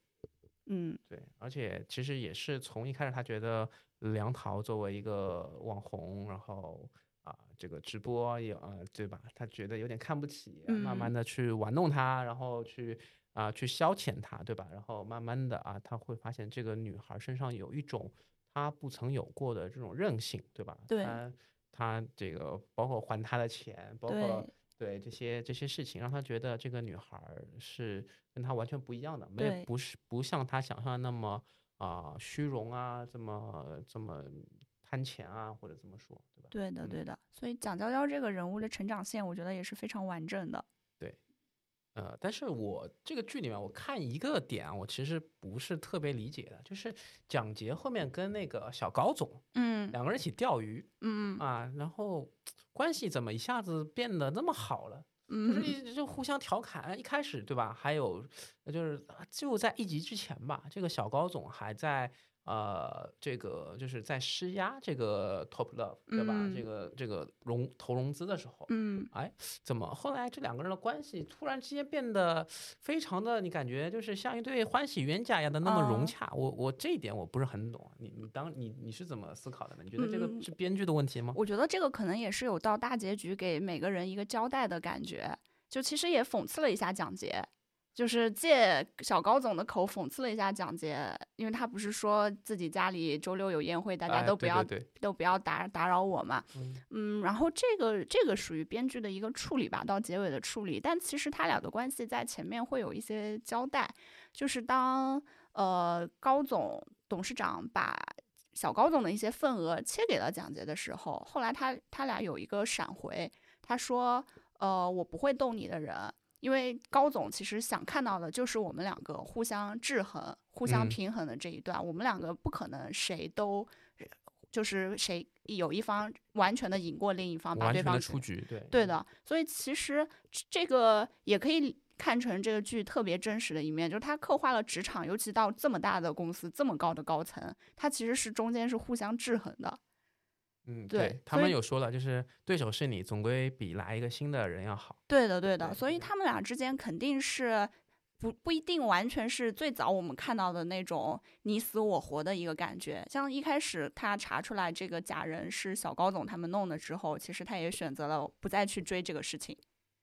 嗯，对，而且其实也是从一开始，他觉得梁桃作为一个网红，然后啊、这个直播也呃，对吧？他觉得有点看不起，慢慢嗯的去玩弄他，然后去啊、去消遣他，对吧？然后慢慢的啊，他会发现这个女孩身上有一种他不曾有过的这种韧性，对吧？对他他这个包括还他的钱，包括对对这些这些事情，让他觉得这个女孩儿是跟他完全不一样的，没有不是不像他想象的那么啊、虚荣啊，这么这么贪钱啊，或者这么说，对吧？对的，嗯对的。所以蒋娇娇这个人物的成长线，我觉得也是非常完整的。呃，但是我这个剧里面，我看一个点啊，我其实不是特别理解的，就是蒋杰后面跟那个小高总嗯两个人一起钓鱼嗯啊，然后关系怎么一下子变得那么好了？就是嗯就互相调侃，哎一开始对吧？还有就是就在一集之前吧，这个小高总还在呃，这个就是在施压这个 Top Love，对吧？嗯这个这个融投融资的时候，嗯哎，怎么后来这两个人的关系突然之间变得非常的，你感觉就是像一对欢喜冤家一样的那么融哦洽？我我这一点我不是很懂，你你当你你是怎么思考的呢？你觉得这个嗯是编剧的问题吗？我觉得这个可能也是有到大结局给每个人一个交代的感觉，就其实也讽刺了一下蒋捷，就是借小高总的口讽刺了一下蒋杰，因为他不是说自己家里周六有宴会，大家哎都不要、都不要打打扰我嘛。嗯嗯，然后这个这个属于编剧的一个处理吧，到结尾的处理。但其实他俩的关系在前面会有一些交代，就是当呃高总董事长把小高总的一些份额切给了蒋杰的时候，后来他他俩有一个闪回，他说呃我不会动你的人。因为高总其实想看到的就是我们两个互相制衡、互相嗯平衡的这一段，我们两个不可能谁都就是谁有一方完全的赢过另一方，把对方出局，对对的，所以其实这这个也可以看成这个剧特别真实的一面，就是它刻画了职场，尤其到这么大的公司、这么高的高层，它其实是中间是互相制衡的。嗯，对他们有说了，就是对手是你，总归比来一个新的人要好。对的，对的，所以他们俩之间肯定是不不一定完全是最早我们看到的那种你死我活的一个感觉。像一开始他查出来这个假人是小高总他们弄的之后，其实他也选择了不再去追这个事情。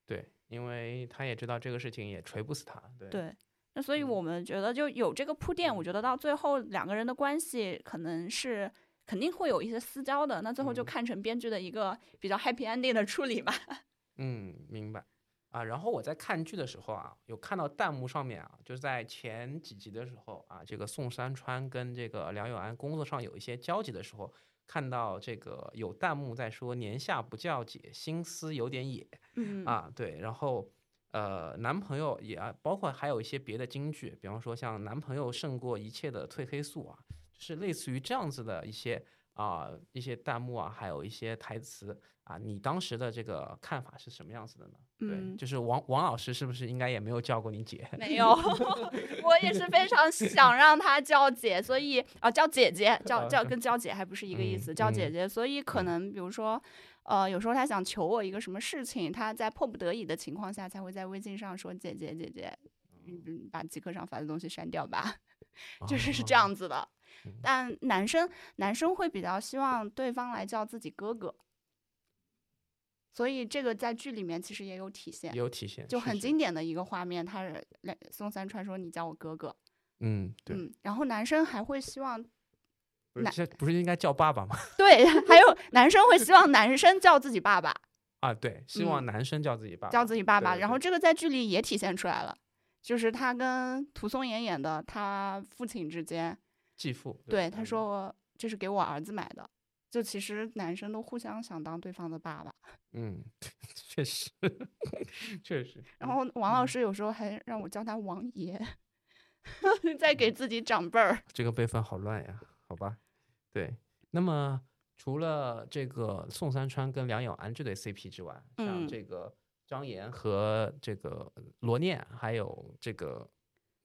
对，因为他也知道这个事情也锤不死他。对，对，那所以嗯我们觉得就有这个铺垫，我觉得到最后两个人的关系可能是肯定会有一些私交的，那最后就嗯看成编剧的一个比较 happy ending 的处理吧。嗯，明白。啊，然后我在看剧的时候啊，有看到弹幕上面啊，就是在前几集的时候啊，这个宋山川跟这个梁永安工作上有一些交集的时候，看到这个有弹幕在说“年下不叫姐，心思有点野”嗯，啊，对，然后呃，男朋友也啊，包括还有一些别的金句，比方说像“男朋友胜过一切的褪黑素”啊，就是类似于这样子的一些啊、一些弹幕啊，还有一些台词啊，你当时的这个看法是什么样子的呢？对，嗯就是王王老师是不是应该也没有叫过你姐？没有，我也是非常想让她叫姐，所以啊叫姐姐，叫叫跟叫姐还不是一个意嗯思，叫姐嗯姐，所以可嗯能比如说。呃，有时候他想求我一个什么事情，他在迫不得已的情况下，才会在微信上说：“姐姐，姐姐，嗯，把极客上发的东西删掉吧。”就是是这哦样子的嗯。但男生男生会比较希望对方来叫自己哥哥，所以这个在剧里面其实也有体现，有体现，就很经典的一个画面。他是两宋三川说：“你叫我哥哥。嗯，对，嗯，然后男生还会希望不是这不是应该叫爸爸吗？对，还有男生会希望男生叫自己爸爸，啊，对，希望男生叫自己爸爸，嗯叫自己爸爸。对对然后这个在剧里也体现出来了，就是他跟涂松岩演的他父亲之间，继父，对他嗯说这是给我儿子买的。就其实男生都互相想当对方的爸爸，嗯，确实，确实。然后王老嗯师有时候还让我叫他王爷，在给自己长辈儿。这个辈分好乱呀，好吧？对，那么除了这个宋三川跟梁永安这对 CP 之外，像嗯这个张岩和这个罗念，还有这个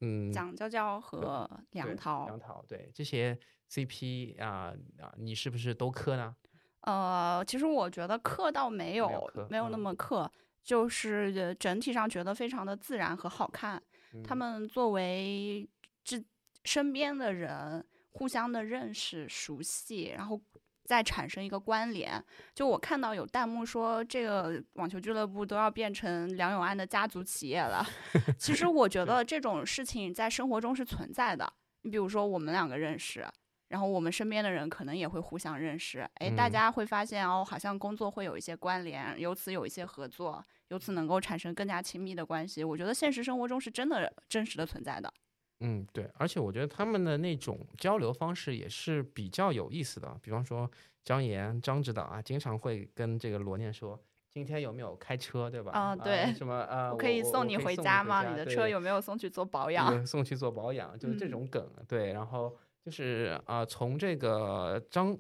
嗯蒋娇娇和对梁桃，梁桃，对这些 CP 啊啊，你是不是都磕呢？呃，其实我觉得磕倒没有，没有那嗯么刻，就是呃整体上觉得非常的自然和好看。他嗯们作为这身边的人，互相的认识、熟悉，然后再产生一个关联。就我看到有弹幕说，这个网球俱乐部都要变成梁永安的家族企业了。其实我觉得这种事情在生活中是存在的。你比如说，我们两个认识。然后我们身边的人可能也会互相认识，哎，大嗯家会发现哦，好像工作会有一些关联，由此有一些合作，由此能够产生更加亲密的关系。我觉得现实生活中是真的真实的存在的。嗯，对，而且我觉得他们的那种交流方式也是比较有意思的。比方说张岩、张指导啊，经常会跟这个罗念说：“今天有没有开车，对吧？”啊对什么呃，我可以送你回家吗？你的车有没有送去做保养？送去做保养，就是这嗯种梗。对，然后就是啊、从这个张，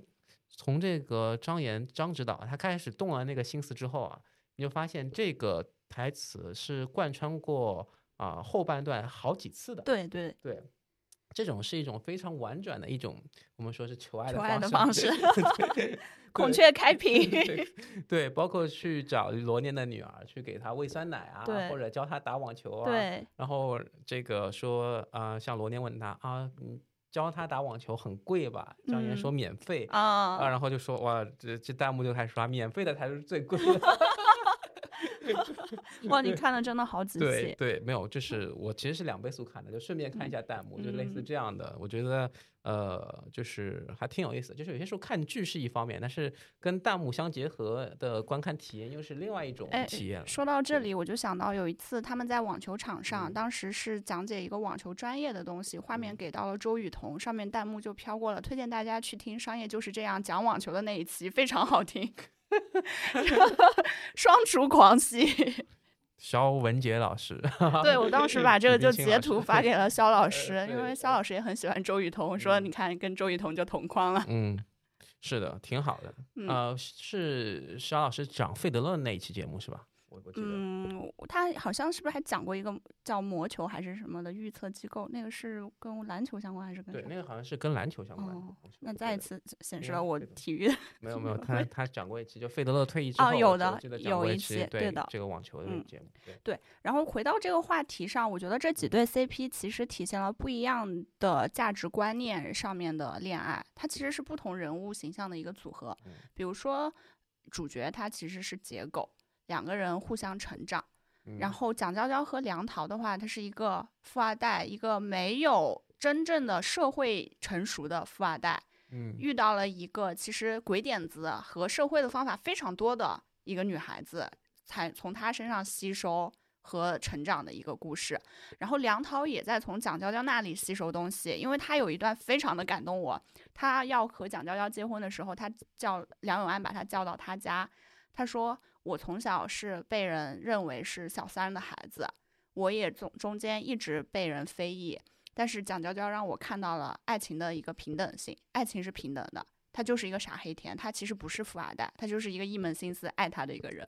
从这个张岩张指导他开始动了那个心思之后啊，你就发现这个台词是贯穿过啊、后半段好几次的。对对，对，这种是一种非常婉转的一种，我们说是求爱的方方式 孔雀开屏，对对，包括去找罗念的女儿，去给她喂酸奶啊，对或者教她打网球啊。。对，然后这个说啊、呃像罗念问他啊，你教他打网球很贵吧？张岩说嗯免费。啊啊，然后就说哇，这这弹幕就开始刷，免费的才是最贵的。哇，你看的真的好仔细，对对，没有，就是我其实是两倍速看的，就顺便看一下弹幕，就类似嗯这样的。我觉得呃，就是还挺有意思的。就是有些时候看剧是一方面，但是跟弹幕相结合的观看体验又是另外一种哎体验了。说到这里，我就想到有一次他们在网球场上，嗯当时是讲解一个网球专业的东西，画面嗯给到了周雨彤，上面弹幕就飘过了，推荐大家去听《商业就是这样》讲网球的那一期，非常好听，双厨狂喜。肖文杰老师，对我当时把这个就截图发给了肖老师，因为肖老师也很喜欢周雨彤，说嗯你看跟周雨彤就同框了。嗯，是的，挺好的。嗯呃，是肖老师讲费德勒那一期节目是吧？我我记得。嗯，他好像是不是还讲过一个叫魔球还是什么的预测机构？那个是跟篮球相关还是跟对，啥那个好像是跟篮球相关哦。那再一次显示了我体育没有没有，他他讲过一期，就费德勒退役之后，哦有的有一过期对对的这个网球的嗯节目，对，对，然后回到这个话题上，我觉得这几对 CP 其实体现了不一样的价值观念上面的恋爱，它其实是不同人物形象的一个组合嗯。比如说主角他其实是结狗，两个人互相成长。然嗯后蒋娇娇和梁桃的话，她是一个富二代，一个没有真正的社会成熟的富二代，嗯遇到了一个其实鬼点子和社会的方法非常多的一个女孩子，才从她身上吸收和成长的一个故事。然后梁桃也在从蒋娇娇那里吸收东西，因为她有一段非常的感动我。她要和蒋娇娇结婚的时候，她叫梁永安把她叫到她家，她说：“我从小是被人认为是小三的孩子，我也中中间一直被人非议。”但是蒋娇娇让我看到了爱情的一个平等性，爱情是平等的。他就是一个傻黑甜，他其实不是富二代，他就是一个一门心思爱他的一个人。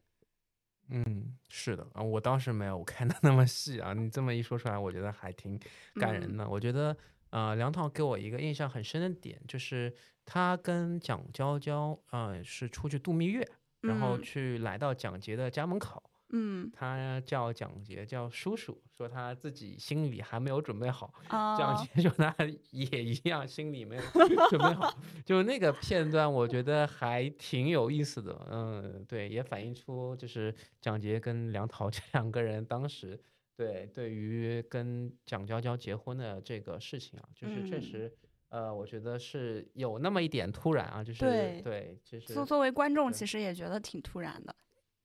嗯，是的啊，我当时没有看的那么细啊，你这么一说出来，我觉得还挺感人嗯的。我觉得呃，梁涛给我一个印象很深的点，就是他跟蒋娇娇呃是出去度蜜月，然后嗯去来到蒋杰的家门口。嗯他叫蒋杰叫叔叔，说他自己心里还没有准备好。啊，蒋杰说他也一样，心里没有准备 好。就那个片段，我觉得还挺有意思的。嗯，对，也反映出就是蒋杰跟梁桃 这两个人当时对对于跟蒋娇娇结婚的这个事情啊，就是确嗯实。呃，我觉得是有那么一点突然啊，就是对对，就是作作为观众，其实也觉得挺突然的。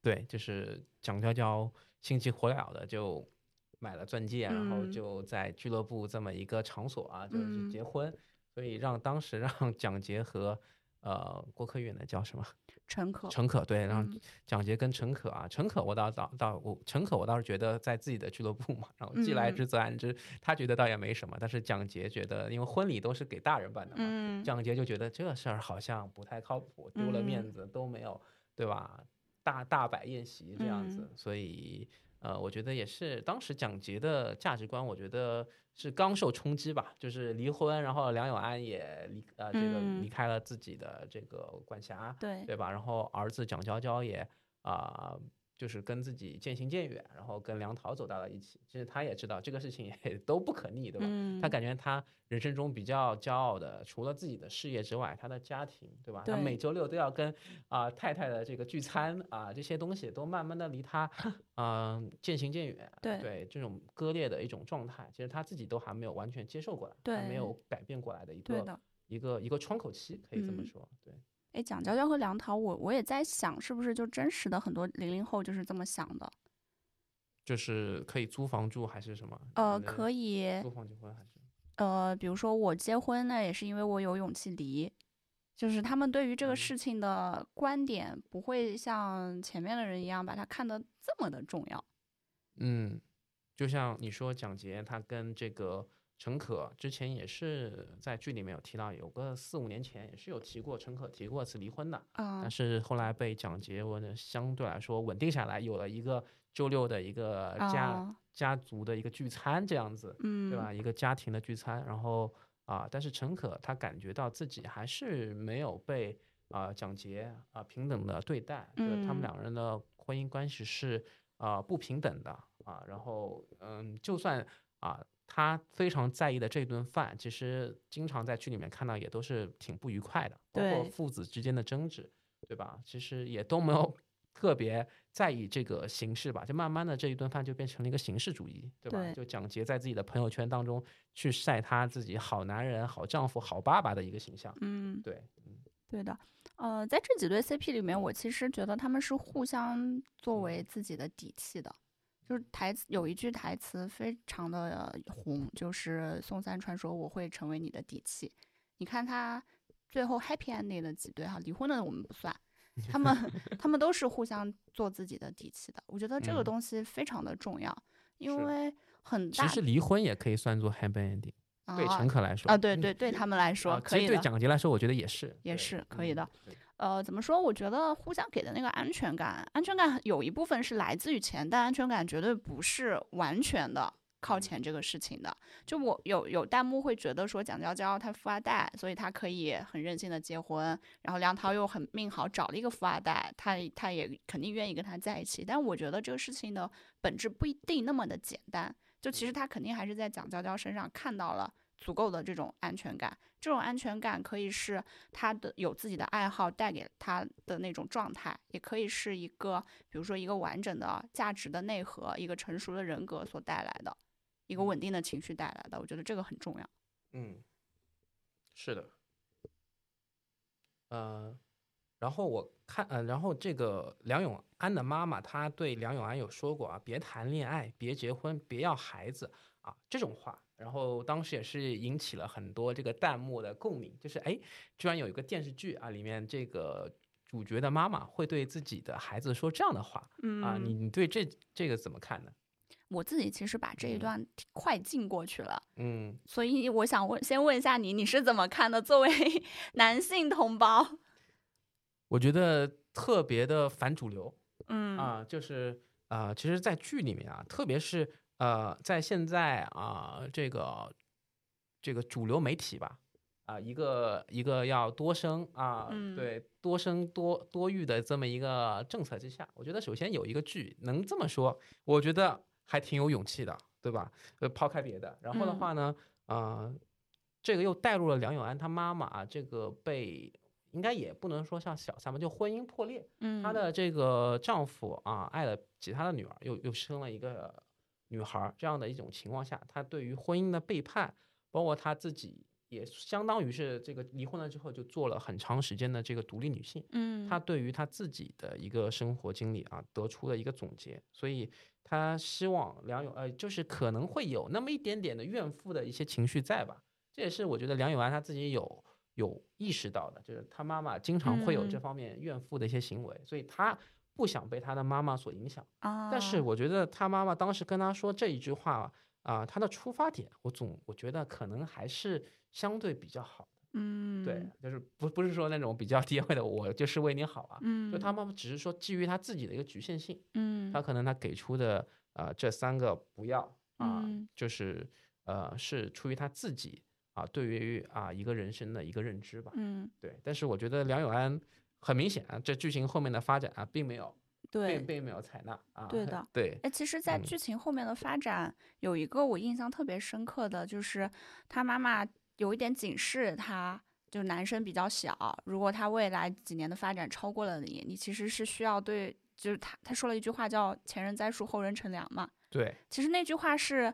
对，就是蒋娇娇心急火燎的就买了钻戒，然后嗯。就在俱乐部这么一个场所啊，就是嗯。结婚，所以让当时让 蒋杰和呃郭柯宇那叫什么陈可，陈可对，然后蒋杰跟陈可啊，陈可我倒倒倒我陈可我倒是觉得在自己的俱乐部嘛，然后既来嗯之则安之，他觉得倒也没什么，但是蒋杰觉得因为婚礼都是给大人办的嘛，嗯。蒋杰就觉得这事儿好像不太靠谱，丢了面嗯。子都没有，对吧？大大摆宴席这样子，嗯。所以呃，我觉得也是当时蒋捷的价值观，我觉得是刚受冲击吧，就是离婚，然后梁永安也离呃这个离嗯开了自己的这个管辖，对，对吧？然后儿子蒋娇娇也啊、就是跟自己渐行渐远，然后跟梁桃走到了一起。其实他也知道这个事情也 都不可逆，对吧？嗯，他感觉他人生中比较骄傲的，除了自己的事业之外，他的家庭，对吧？他每周六都要跟啊、太太的这个聚餐啊、这些东西都慢慢的离他嗯、渐行渐远。对这种割裂的一种状态，其实他自己都还没有完全接受过来，还没有改变过来的一个的。一个一个窗口期，可以这么嗯说。对，哎，蒋娇娇和梁桃，我我也在想，是不是就真实的很多零零后就是这么想的？就是可以租房住还是什么？呃，可以以，租房结婚还是？呃，比如说我结婚呢，也是因为我有勇气离，就是他们对于这个嗯事情的观点不会像前面的人一样把它看得这么的重要。嗯，就像你说蒋杰他跟这个陈可之前也是在剧里面有提到，有个四五年前也是有提过，陈可提过一次离婚的，嗯但是后来被蒋洁文呢相对来说稳定下来，有了一个周六的一个家、哦家族的一个聚餐这样子，嗯，对吧？一个家庭的聚餐，然后啊、但是陈可他感觉到自己还是没有被啊、蒋洁啊、平等的对待，就是他们嗯两人的婚姻关系是啊、不平等的啊。然后嗯，就算啊。他非常在意的这顿饭，其实经常在剧里面看到也都是挺不愉快的，包括父子之间的争执，对吧？其实也都没有 特别在意这个形式吧，就慢慢的这一顿饭就变成了一个形式主义，对吧？对就蒋洁在自己的朋友圈当中去晒他自己好男人、好丈夫、好爸爸的一个形象，嗯，对，嗯对的。呃，在这几对 CP 里面，我其实觉得他们是互相作为自己的底气的。就是台词有一句台词非常的红，就是宋三川说：“我会成为你的底气。”你看他最后 happy ending 的几对哈，离婚的我们不算，他们他们都是互相做自己的底气的。我觉得这个嗯东西非常的重要，是因为很大其实离婚也可以算作 happy ending，对啊陈可来说啊，对对对 他们来说啊其实对。蒋洁来说，我觉得也是，也是可以的对呃，怎么说？我觉得互相给的那个安全感，安全感有一部分是来自于钱，但安全感绝对不是完全的靠钱这个事情的。就我有有弹幕会觉得说蒋娇娇她富二代，所以她可以很任性的结婚，然后梁涛又很命好找了一个富二代，他他也肯定愿意跟他在一起。但我觉得这个事情的本质不一定那么的简单，就其实他肯定还是在蒋娇娇身上看到了足够的这种安全感。这种安全感可以是他的有自己的爱好带给他的那种状态，也可以是一个，比如说一个完整的价值的内核，一个成熟的人格所带来的，一个稳定的情绪带来的。我觉得这个很重要。嗯，是的，呃，然后我看，呃，然后这个梁永安的妈妈，她对梁永安有说过啊，别谈恋爱，别结婚，别要孩子啊这种话。然后当时也是引起了很多这个弹幕的共鸣，就是哎，居然有一个电视剧啊，里面这个主角的妈妈会对自己的孩子说这样的话嗯啊，你你对这这个怎么看呢？我自己其实把这一嗯段快进过去了，嗯，所以我想问，先问一下你，你是怎么看的？作为 男性同胞，我觉得特别的反主流，嗯啊，就是呃，其实，在剧里面啊，特别是呃，在现在啊、这个这个主流媒体吧，啊、一个一个要多生啊，嗯对，多生多多育的这么一个政策之下，我觉得首先有一个剧能这么说，我觉得还挺有勇气的，对吧？呃，抛开别的，然后的嗯话呢，呃，这个又带入了梁永安他妈妈啊，这个被。应该也不能说像小三吧，就婚姻破裂，嗯，她的这个丈夫啊，爱了其他的女儿，又又生了一个女孩儿，这样的一种情况下，她对于婚姻的背叛，包括她自己也相当于是这个离婚了之后就做了很长时间的这个独立女性，嗯，她对于她自己的一个生活经历啊，得出了一个总结，所以她希望梁永呃，就是可能会有那么一点点的怨妇的一些情绪在吧，这也是我觉得梁永安她自己有。有意识到的，就是她妈妈经常会有这嗯。方面怨妇的一些行为，所以她不想被他的妈妈所影响。啊，但是我觉得他妈妈当时跟他说这一句话啊、他的出发点，我总我觉得可能还是相对比较好的。嗯，对，就是不不是说那种比较低位的，我就是为你好啊。嗯，就他妈妈只是说基于他自己的一个局限性，嗯，他可能他给出的呃这三个不要啊、嗯就是呃是出于他自己啊对于啊一个人生的一个认知吧。嗯，对，但是我觉得梁永安很明显啊，这剧情后面的发展啊，并没有对并，并没有采纳啊。对的对，哎，其实，在嗯剧情后面的发展，有一个我印象特别深刻的，就是他妈妈有一点警示他，就男生比较小，如果他未来几年的发展超过了你，你其实是需要对，就是他他说了一句话叫“前人栽树，后人乘凉”嘛。对，其实那句话是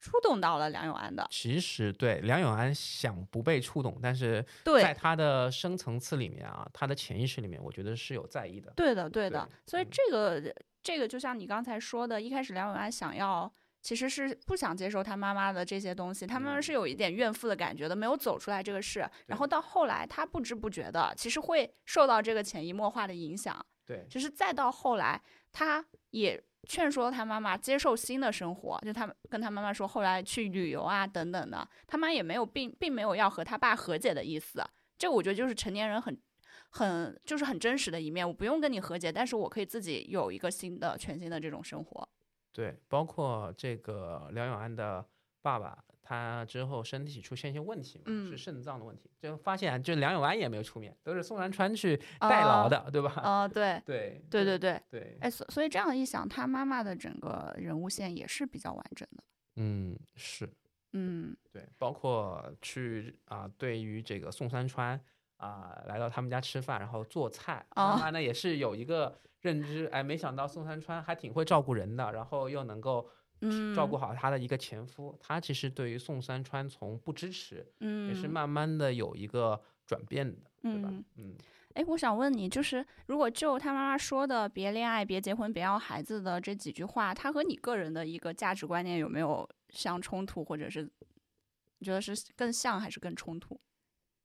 触动到了梁永安的，其实对梁永安想不被触动，但是在，他的深层次里面啊，他的潜意识里面，我觉得是有在意的。对的，对的。对所以嗯这个这个就像你刚才说的，一开始梁永安想要。其实是不想接受他妈妈的这些东西，他妈妈嗯是有一点怨妇的感觉的，没有走出来这个事。然后到后来，他不知不觉的，其实会受到这个潜移默化的影响。对，其实再到后来，他也劝说他妈妈接受新的生活，就他跟他妈妈说后来去旅游啊等等的，他妈也没有并并没有要和他爸和解的意思。这我觉得就是成年人很很就是很真实的一面，我不用跟你和解，但是我可以自己有一个新的全新的这种生活。对，包括这个梁永安的爸爸，他之后身体出现一些问题嘛，嗯是肾脏的问题，就发现就梁永安也没有出面，都是宋山川去代劳的，对吧？啊，对 对对对对，对，哎，所所以这样一想，他妈妈的整个人物线也是比较完整的。嗯，是嗯对，包括去啊、对于这个宋山川啊、来到他们家吃饭，然后做菜，妈哦妈呢也是有一个认知，哎，没想到宋山川还挺会照顾人的，然后又能够嗯，照顾好他的一个前夫，他其实对于宋三川从不支持，嗯也是慢慢的有一个转变的，对吧嗯？嗯，哎，我想问你，就是如果就他妈妈说的“别恋爱、别结婚、别要孩子”的这几句话，他和你个人的一个价值观念有没有相冲突，或者是你觉得是更像还是更冲突？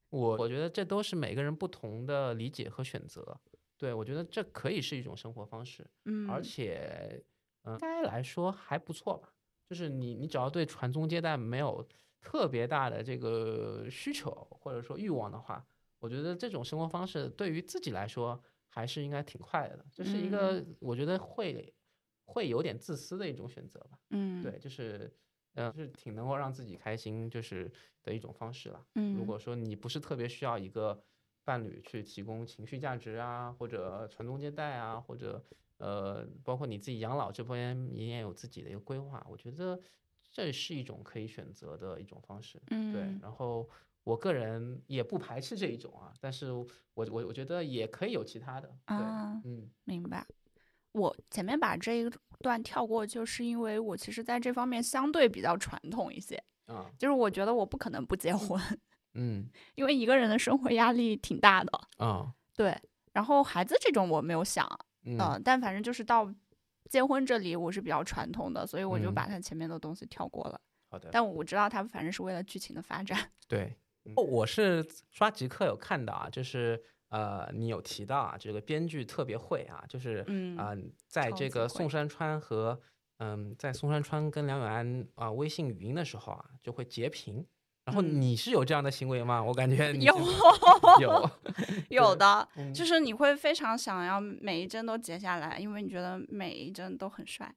我我觉得这都是每个人不同的理解和选择。对，我觉得这可以是一种生活方式，嗯，而且，嗯、应该来说还不错吧。就是你，你只要对传宗接代没有特别大的这个需求或者说欲望的话，我觉得这种生活方式对于自己来说还是应该挺快乐的。这是一个我觉得会会有点自私的一种选择吧。嗯，对，就是，嗯、是挺能够让自己开心，就是的一种方式了。嗯，如果说你不是特别需要一个伴侣去提供情绪价值啊，或者传宗接代啊，或者呃，包括你自己养老这边你也有自己的一个规划，我觉得这是一种可以选择的一种方式。嗯对嗯，然后我个人也不排斥这一种啊，但是我我我觉得也可以有其他的。对，啊嗯明白。我前面把这一段跳过，就是因为我其实在这方面相对比较传统一些，啊就是我觉得我不可能不结婚，嗯因为一个人的生活压力挺大的。啊对，然后孩子这种我没有想，嗯呃，但反正就是到结婚这里，我是比较传统的，所以我就嗯把它前面的东西跳过了。好的。但我知道它反正是为了剧情的发展。对，哦，我是刷极客有看到啊，就是呃，你有提到啊，这个编剧特别会啊，就是嗯啊、在这个宋山川和嗯，在宋山川跟梁永安啊、微信语音的时候啊，就会截屏。然后嗯你是有这样的行为吗？我感觉你有 有，有的，嗯就是你会非常想要每一帧都截下来，因为你觉得每一帧都很帅。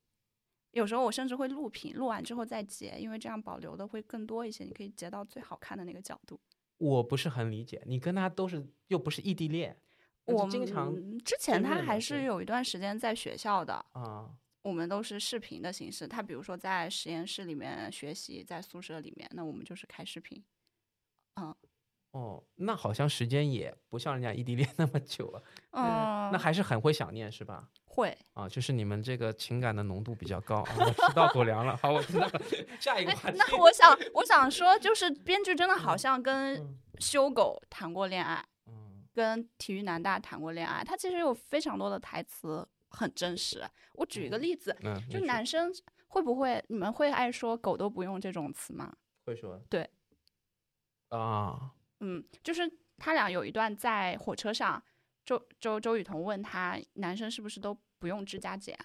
有时候我甚至会录屏，录完之后再截，因为这样保留的会更多一些，你可以截到最好看的那个角度。我不是很理解，你跟他都是又不是异地恋，我经常之前他还是有一段时间在学校的，啊，我们都是视频的形式。他比如说在实验室里面学习，在宿舍里面，那我们就是开视频。嗯哦，那好像时间也不像人家异地恋那么久了，嗯，那还是很会想念是吧？会。啊，就是你们这个情感的浓度比较高。啊我知道狗粮了，好，我知道了。下一个话题。那我想，我想说，就是编剧真的好像跟嗯修狗谈过恋爱，嗯跟体育南大谈过恋爱。他其实有非常多的台词很真实。我举一个嗯例子，嗯，就男生会不会，你们会爱说“狗都不用”这种词吗？会说对啊，嗯，就是他俩有一段在火车上，周周周雨彤问他，男生是不是都不用指甲剪？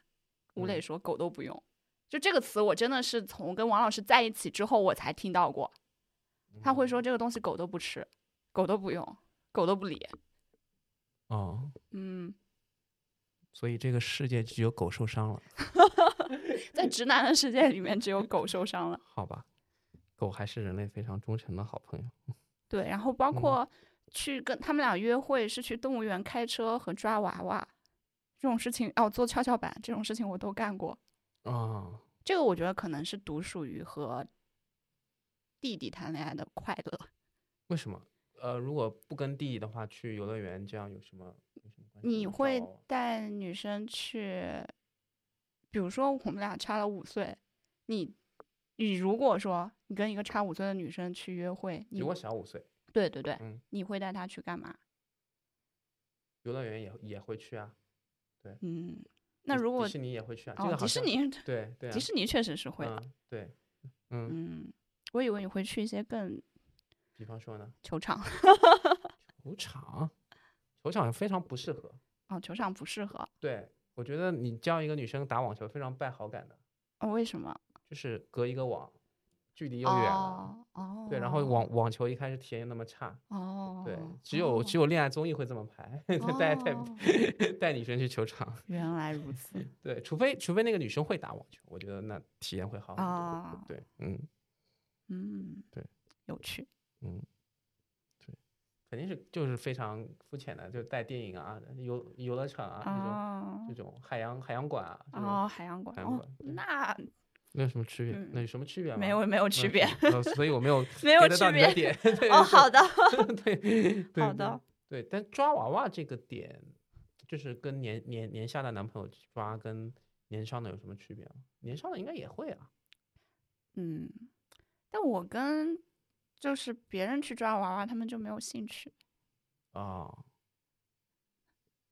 吴磊嗯说狗都不用。就这个词，我真的是从跟王老师在一起之后我才听到过。他会说这个东西狗都不吃，狗都不用，狗都不理。哦，嗯，所以这个世界只有狗受伤了，在直男的世界里面，只有狗受伤了。好吧？狗还是人类非常忠诚的好朋友。对，然后包嗯括去跟他们俩约会，是去动物园开车和抓娃娃这种事情，哦，坐跷跷板这种事情我都干过。啊，这个我觉得可能是独属于和弟弟谈恋爱的快乐。为什么？呃，如果不跟弟弟的话，去游乐园这样有什么？你会带女生去，比如说我们俩差了五岁，你你如果说你跟一个差五岁的女生去约会，你比我小五岁，对对对，嗯，你会带她去干嘛？游乐园也也会去啊。对嗯，那如果迪士尼也会去啊，这哦个迪士尼，对 对啊，迪士尼确实是会的。嗯对，嗯，嗯，我以为你会去一些更比方说呢，球场 球场，球场非常不适合。哦，球场不适合。对我觉得你教一个女生打网球非常败好感的，哦，为什么？就是隔一个网，距离又远了。哦哦，对，然后网网球一开始体验又那么差，哦，对，只有只有恋爱综艺会这么拍，带带哦 带女生去球场，原来如此对，除非除非那个女生会打网球，我觉得那体验会好很多。啊，对，嗯嗯，对，有趣。嗯，对，肯定是就是非常肤浅的，就带电影啊、游游乐场啊这种、哦这种海洋海洋馆啊，哦，海洋馆洋馆，对那那有什么区别？嗯那有什么区别吗？没有没有嗯区别，呃所以我没有 没有区别。点。哦，好的，对好的，对，但抓娃娃这个点，就是跟年年年下的男朋友抓跟年上的有什么区别吗？年上的应该也会啊。嗯，但我跟就是别人去抓娃娃，他们就没有兴趣。哦，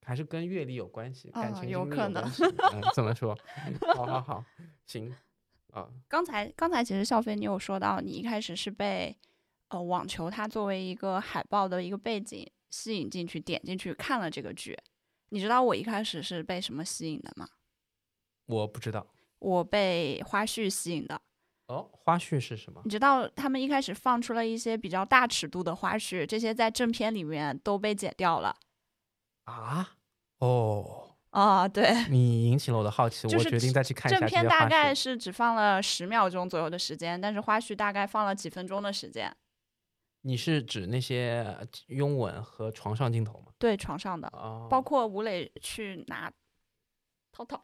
还是跟阅历有关系，感啊情有可能。嗯，怎么说？好好好，行啊，刚才刚才其实笑飞你有说到，你一开始是被呃网球它作为一个海报的一个背景吸引进去，点进去看了这个剧。你知道我一开始是被什么吸引的吗？我不知道我被花絮吸引的。哦，花絮是什么你？知道他们一开始放出了一些比较大尺度的花絮，这些在正片里面都被剪掉了。啊？哦，啊、对，你引起了我的好奇，就是我决定再去看一下正片大概。是只放了十秒钟左右的时间，但是花絮大概放了几分钟的时间。你是指那些拥吻和床上镜头吗？对，床上的，哦，包括吴磊去拿 涛涛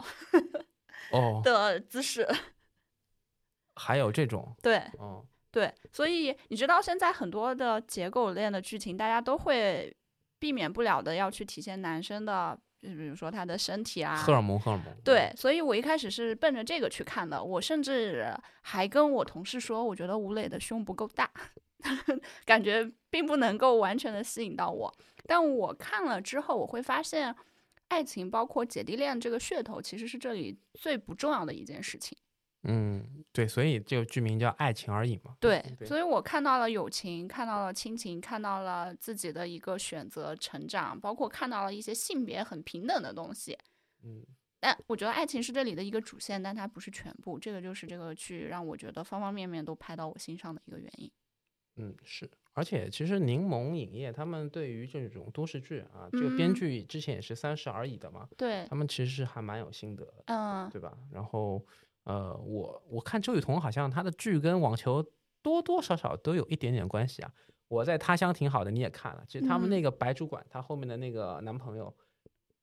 哦，的姿势。还有这种对哦，对，所以你知道现在很多的结构链的剧情，大家都会避免不了的要去体现男生的，就比如说他的身体啊，荷尔蒙，荷尔蒙。对，所以我一开始是奔着这个去看的。我甚至还跟我同事说，我觉得吴磊的胸不够大，感觉并不能够完全的吸引到我。但我看了之后，我会发现，爱情包括姐弟恋这个噱头，其实是这里最不重要的一件事情。嗯，对，所以这个剧名叫《爱情而已》嘛。对，对所以我看到了友情，看到了亲情，看到了自己的一个选择、成长，包括看到了一些性别很平等的东西。嗯，但我觉得爱情是这里的一个主线，但它不是全部。这个就是这个剧让我觉得方方面面都拍到我心上的一个原因。嗯，是，而且其实柠檬影业他们对于这种都市剧啊，这个编嗯剧之前也是三十而已的嘛，对他，们其实是还蛮有心得的，嗯，对吧？然后呃，我我看周雨彤好像她的剧跟网球多多少少都有一点点关系啊。我在他乡挺好的，你也看了，其实他们嗯那个白主管，她后面的那个男朋友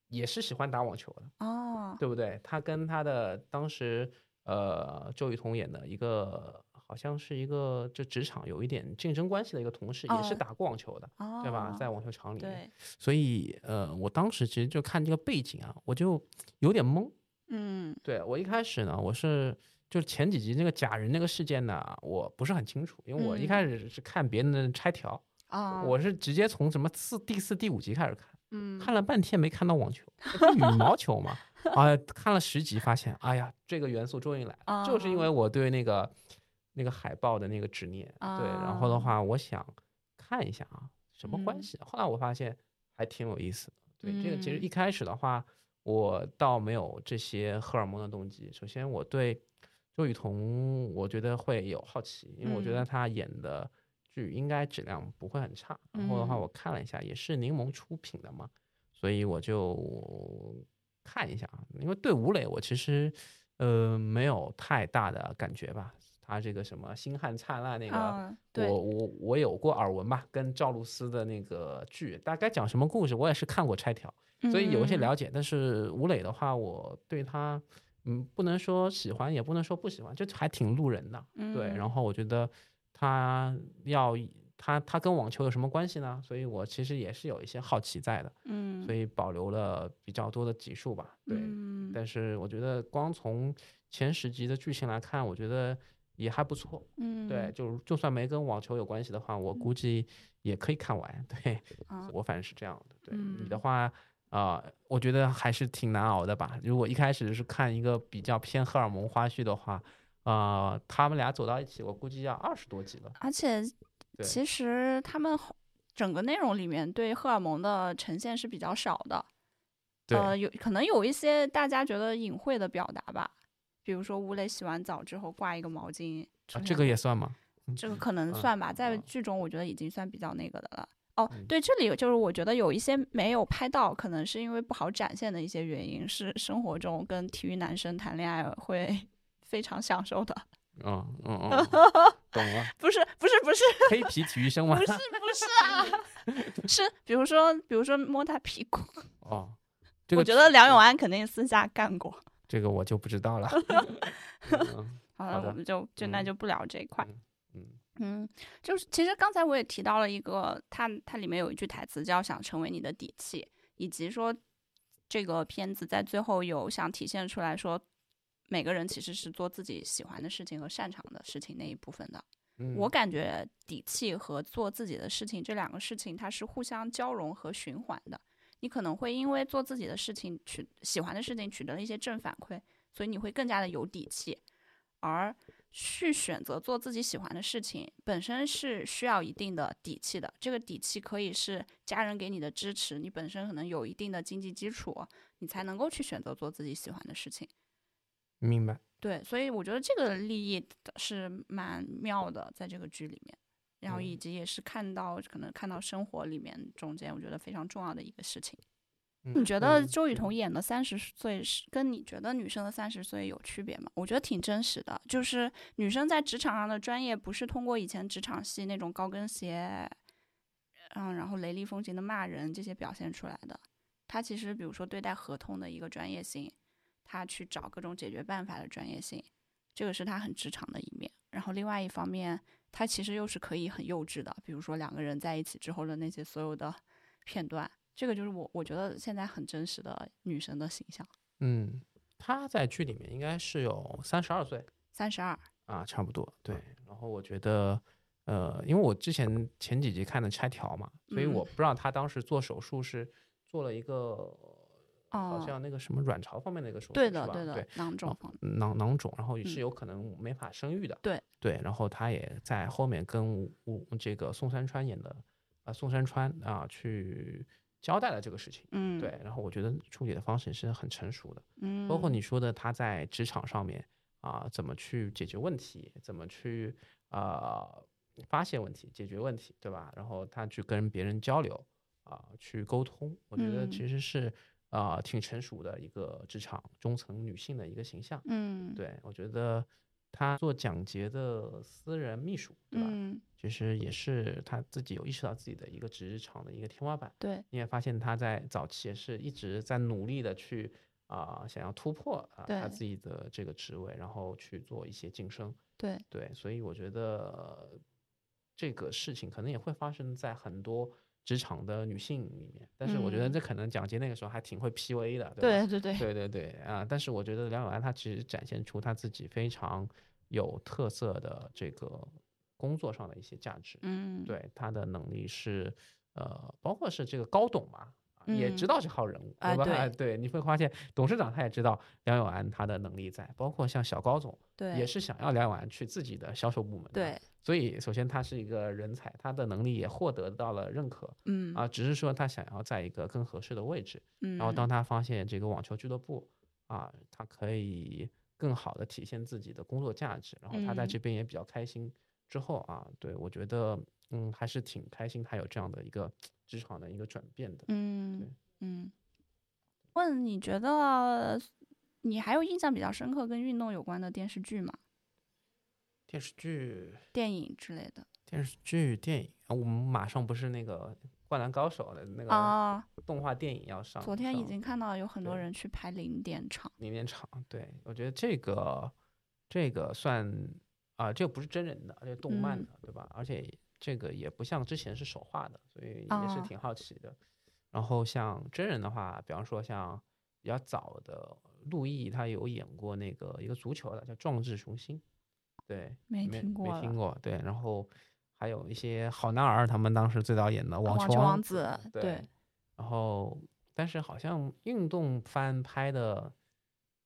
也是喜欢打网球的，哦，对不对？他跟他的当时呃周雨彤演的一个好像是一个就职场有一点竞争关系的一个同事，也是哦打过网球的，哦，对吧？在网球场里面，对，所以呃，我当时其实就看这个背景啊，我就有点懵。嗯。对我一开始呢，我是就是前几集那个假人那个事件呢，我不是很清楚，因为我一嗯。开始是看别人的拆条，啊，我是直接从什么四第四、第五集开始看。嗯。看了半天没看到网球，不羽毛球嘛，啊，看了十集发现，哎呀，这个元素终于来了，就是因为啊我对那个那个海报的那个执念，对，然后的啊话，我想看一下啊，什么关嗯。系？后来我发现还挺有意思的，对，这个其实嗯。一开始的话，我倒没有这些荷尔蒙的动机。首先，我对周雨彤，我觉得会有好奇，因为我觉得嗯她演的剧应该质量不会很差。然后的话，嗯我看了一下，也是柠檬出品的嘛，所以我就看一下啊。因为对吴磊，我其实呃没有太大的感觉吧。他这个什么《星汉灿烂》那个，我，我我有过耳闻吧，跟赵露思的那个剧，大概讲什么故事，我也是看过拆条，所以有一些嗯了解。但是吴磊的话，我对他，嗯，不能说喜欢，也不能说不喜欢，就还挺路人的。对，然后后我觉得他要他他跟网球有什么关系呢？所以我其实也是有一些好奇在的，嗯，所以保留了比较多的集数吧。对，嗯但是我觉得光从前十集的剧情来看，我觉得也还不错。嗯对，就就算没跟网球有关系的话，我估计也可以看完。对啊我反正是这样的。对你的嗯话，啊、我觉得还是挺难熬的吧。如果一开始是看一个比较偏荷尔蒙花絮的话，啊，他们俩走到一起，我估计要二十多集了。而且其实他们后整个内容里面对荷尔蒙的呈现是比较少的。对呃，有可能有一些大家觉得隐晦的表达吧，比如说吴磊洗完澡之后挂一个毛巾，这个也算吗？这个可能嗯算吧，在嗯剧中我觉得已经算比较那个的了。哦嗯，对，这里就是我觉得有一些没有拍到，可能是因为不好展现的一些原因，是生活中跟体育男生谈恋爱会 非常享受的。嗯嗯嗯，懂了。不是不是不是 黑皮体育生吗不？是不是啊，是比如说比如说摸他屁股，哦，这个我觉得梁永安肯定私下干过。这个我就不知道了。嗯好了，好我们就就那嗯就不聊这一块。嗯嗯，就是其实刚才我也提到了一个，它它里面有一句台词叫“想成为你的底气”，以及说这个片子在最后有想体现出来说，每个人其实是做自己喜欢的事情和擅长的事情那一部分的。嗯，我感觉底气和做自己的事情这两个事情，它是互相交融和循环的。你可能会因为做自己的事情取喜欢的事情取得了一些正反馈，所以你会更加的有底气。而去选择做自己喜欢的事情，本身是需要一定的底气的。这个底气可以是家人给你的支持，你本身可能有一定的经济基础，你才能够去选择做自己喜欢的事情。明白。对，所以我觉得这个利益是蛮妙的，在这个剧里面，然后以嗯及也是看到可能看到生活里面中间，我觉得非常重要的一个事情。嗯你觉得嗯周雨嗯彤演的三十岁是跟你觉得女生的三十岁有区别吗？我觉得挺真实的，就是女生在职场上的专业不是通过以前职场戏那种高跟鞋，嗯，然后雷厉风行的骂人这些表现出来的。她其实比如说对待合同的一个专业性，她去找各种解决办法的专业性，这个是她很职场的一面。然后另外一方面，她其实又是可以很幼稚的，比如说两个人在一起之后的那些所有的片段。这个就是我我觉得现在很真实的女神的形象。嗯，她在剧里面应该是有三十二岁三十二，啊，差不多。对，然后我觉得，呃，因为我之前前几集看的拆条嘛，所以嗯我不知道她当时做手术是做了一个，好哦像那个什么卵巢方面的一个手术，对的是吧对对的，囊肿哦方，囊囊肿，然后也嗯是有可能没法生育的。对对，然后他也在后面跟这个宋山川演的啊、宋山川啊去交代了这个事情。嗯，对，然后我觉得处理的方式是很成熟的，嗯，包括你说的他在职场上面啊、怎么去解决问题，怎么去啊、发现问题、解决问题，对吧？然后他去跟别人交流啊、去沟通，我觉得嗯其实是啊、挺成熟的一个职场中层女性的一个形象。嗯，对我觉得他做蒋捷的私人秘书，对吧？嗯，其实也是他自己有意识到自己的一个职场的一个天花板。对，你也发现他在早期也是一直在努力的去啊、想要突破啊、她对自己的这个职位，然后去做一些晋升。对，对，所以我觉得这个事情可能也会发生在很多职场的女性里面，但是我觉得嗯这可能蒋捷那个时候还挺会 PUA 的，对吧？对对对，对对对啊！但是我觉得梁永安她其实展现出她自己非常有特色的这个工作上的一些价值，嗯，对他的能力是呃，包括是这个高董嘛。也知嗯道这号人物，啊对吧？对对，你会发现董事长他也知道梁永安他的能力在，包括像小高总对，也是想要梁永安去自己的销售部门的。对，所以首先他是一个人才，他的能力也获得到了认可嗯啊，只是说他想要在一个更合适的位置。嗯，然后当他发现这个网球俱乐部啊，他可以更好的体现自己的工作价值，然后他在嗯这边也比较开心之后啊，对我觉得嗯还是挺开心，他有这样的一个职场的一个转变的。嗯嗯，问你觉得你还有印象比较深刻跟运动有关的电视剧吗？电视剧、电影之类的电视剧、电影，啊我们马上不是那个《灌篮高手》的那个啊？动画电影要上，昨天已经看到有很多人去拍零点场，零点场，对我觉得这个这个算啊、这个不是真人的，这个动漫嗯的，对吧？而且这个也不像之前是手画的，所以也是哦挺好奇的。然后像真人的话，比方说像比较早的陆毅，他有演过那个一个足球的叫《壮志雄心》，对，没没听过了没听过，对。然后还有一些好男儿，他们当时最早演的《网网球球王王子对。对然后，但是好像运动番拍的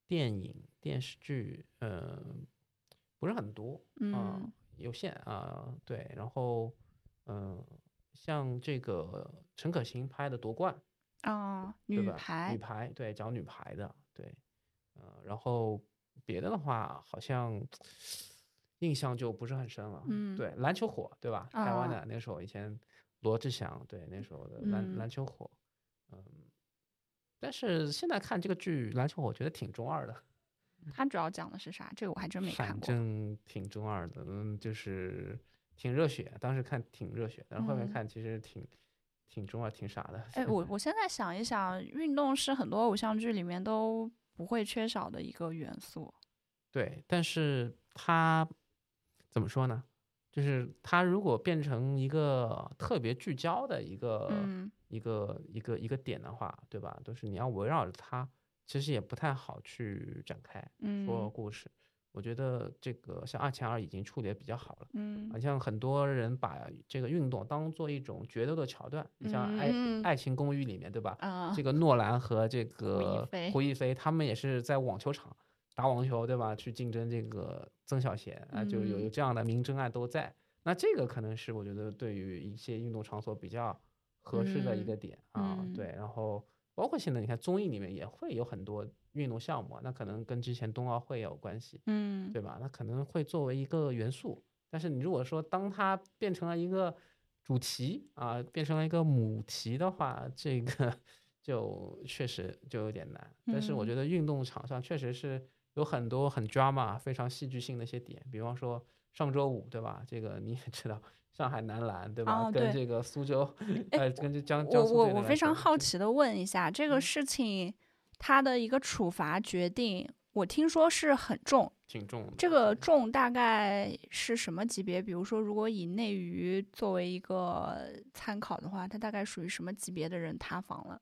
电影、电视剧，呃，不是很多，啊嗯有限啊、对。然后，嗯、像这个陈可辛拍的《夺冠》，啊？女排女排对，讲女排的，对，呃，然后别的的话，好像印象就不是很深了。嗯对，篮球火，对吧？台湾啊的那时候以前罗志祥，对，那时候的篮、嗯篮球火，嗯。但是现在看这个剧《篮球火》，我觉得挺中二的，它主要讲的是啥？这个我还真没看过反。正挺中二的，嗯，就是挺热血，当时看挺热血，但是后面嗯看其实挺、挺中二，挺傻的。哎，我 我现在想一想，运动是很多偶像剧里面都不会缺少的一个元素。对，但是它怎么说呢？就是它如果变成一个特别聚焦的一个、嗯一个一个一个点的话，对吧？都是你要围绕着它，其实也不太好去展开说嗯故事。我觉得这个像二千二已经处理的比较好了。嗯好像很多人把这个运动当做一种决斗的桥段，你像《爱、嗯爱情公寓》里面，对吧？啊这个诺兰和这个胡一菲，他们也是在网球场打网球，对吧？去竞争这个曾小贤啊，就有有嗯这样的明争暗斗在。那这个可能是我觉得对于一些运动场所比较合适的一嗯个点啊，嗯对。然后包括现在你看综艺里面也会有很多运动项目啊，那可能跟之前冬奥会也有关系。嗯对吧？那可能会作为一个元素，但是你如果说当它变成了一个主题啊，变成了一个母题的话，这个 就确实就有点难。但是我嗯觉得运动场上确实是有很多很 drama、非常戏剧性的一些点，比方说上周五，对吧？这个你也知道，上海男篮，对吧？哦对跟这个苏州，哎呃，跟这江苏我我队的篮球非常好，奇的问一下，这个嗯事情它的一个处罚决定，我听说是很重，挺重的。这个重大概是什么级别？比如说，如果以内娱作为一个参考的话，他大概属于什么级别的人塌房了？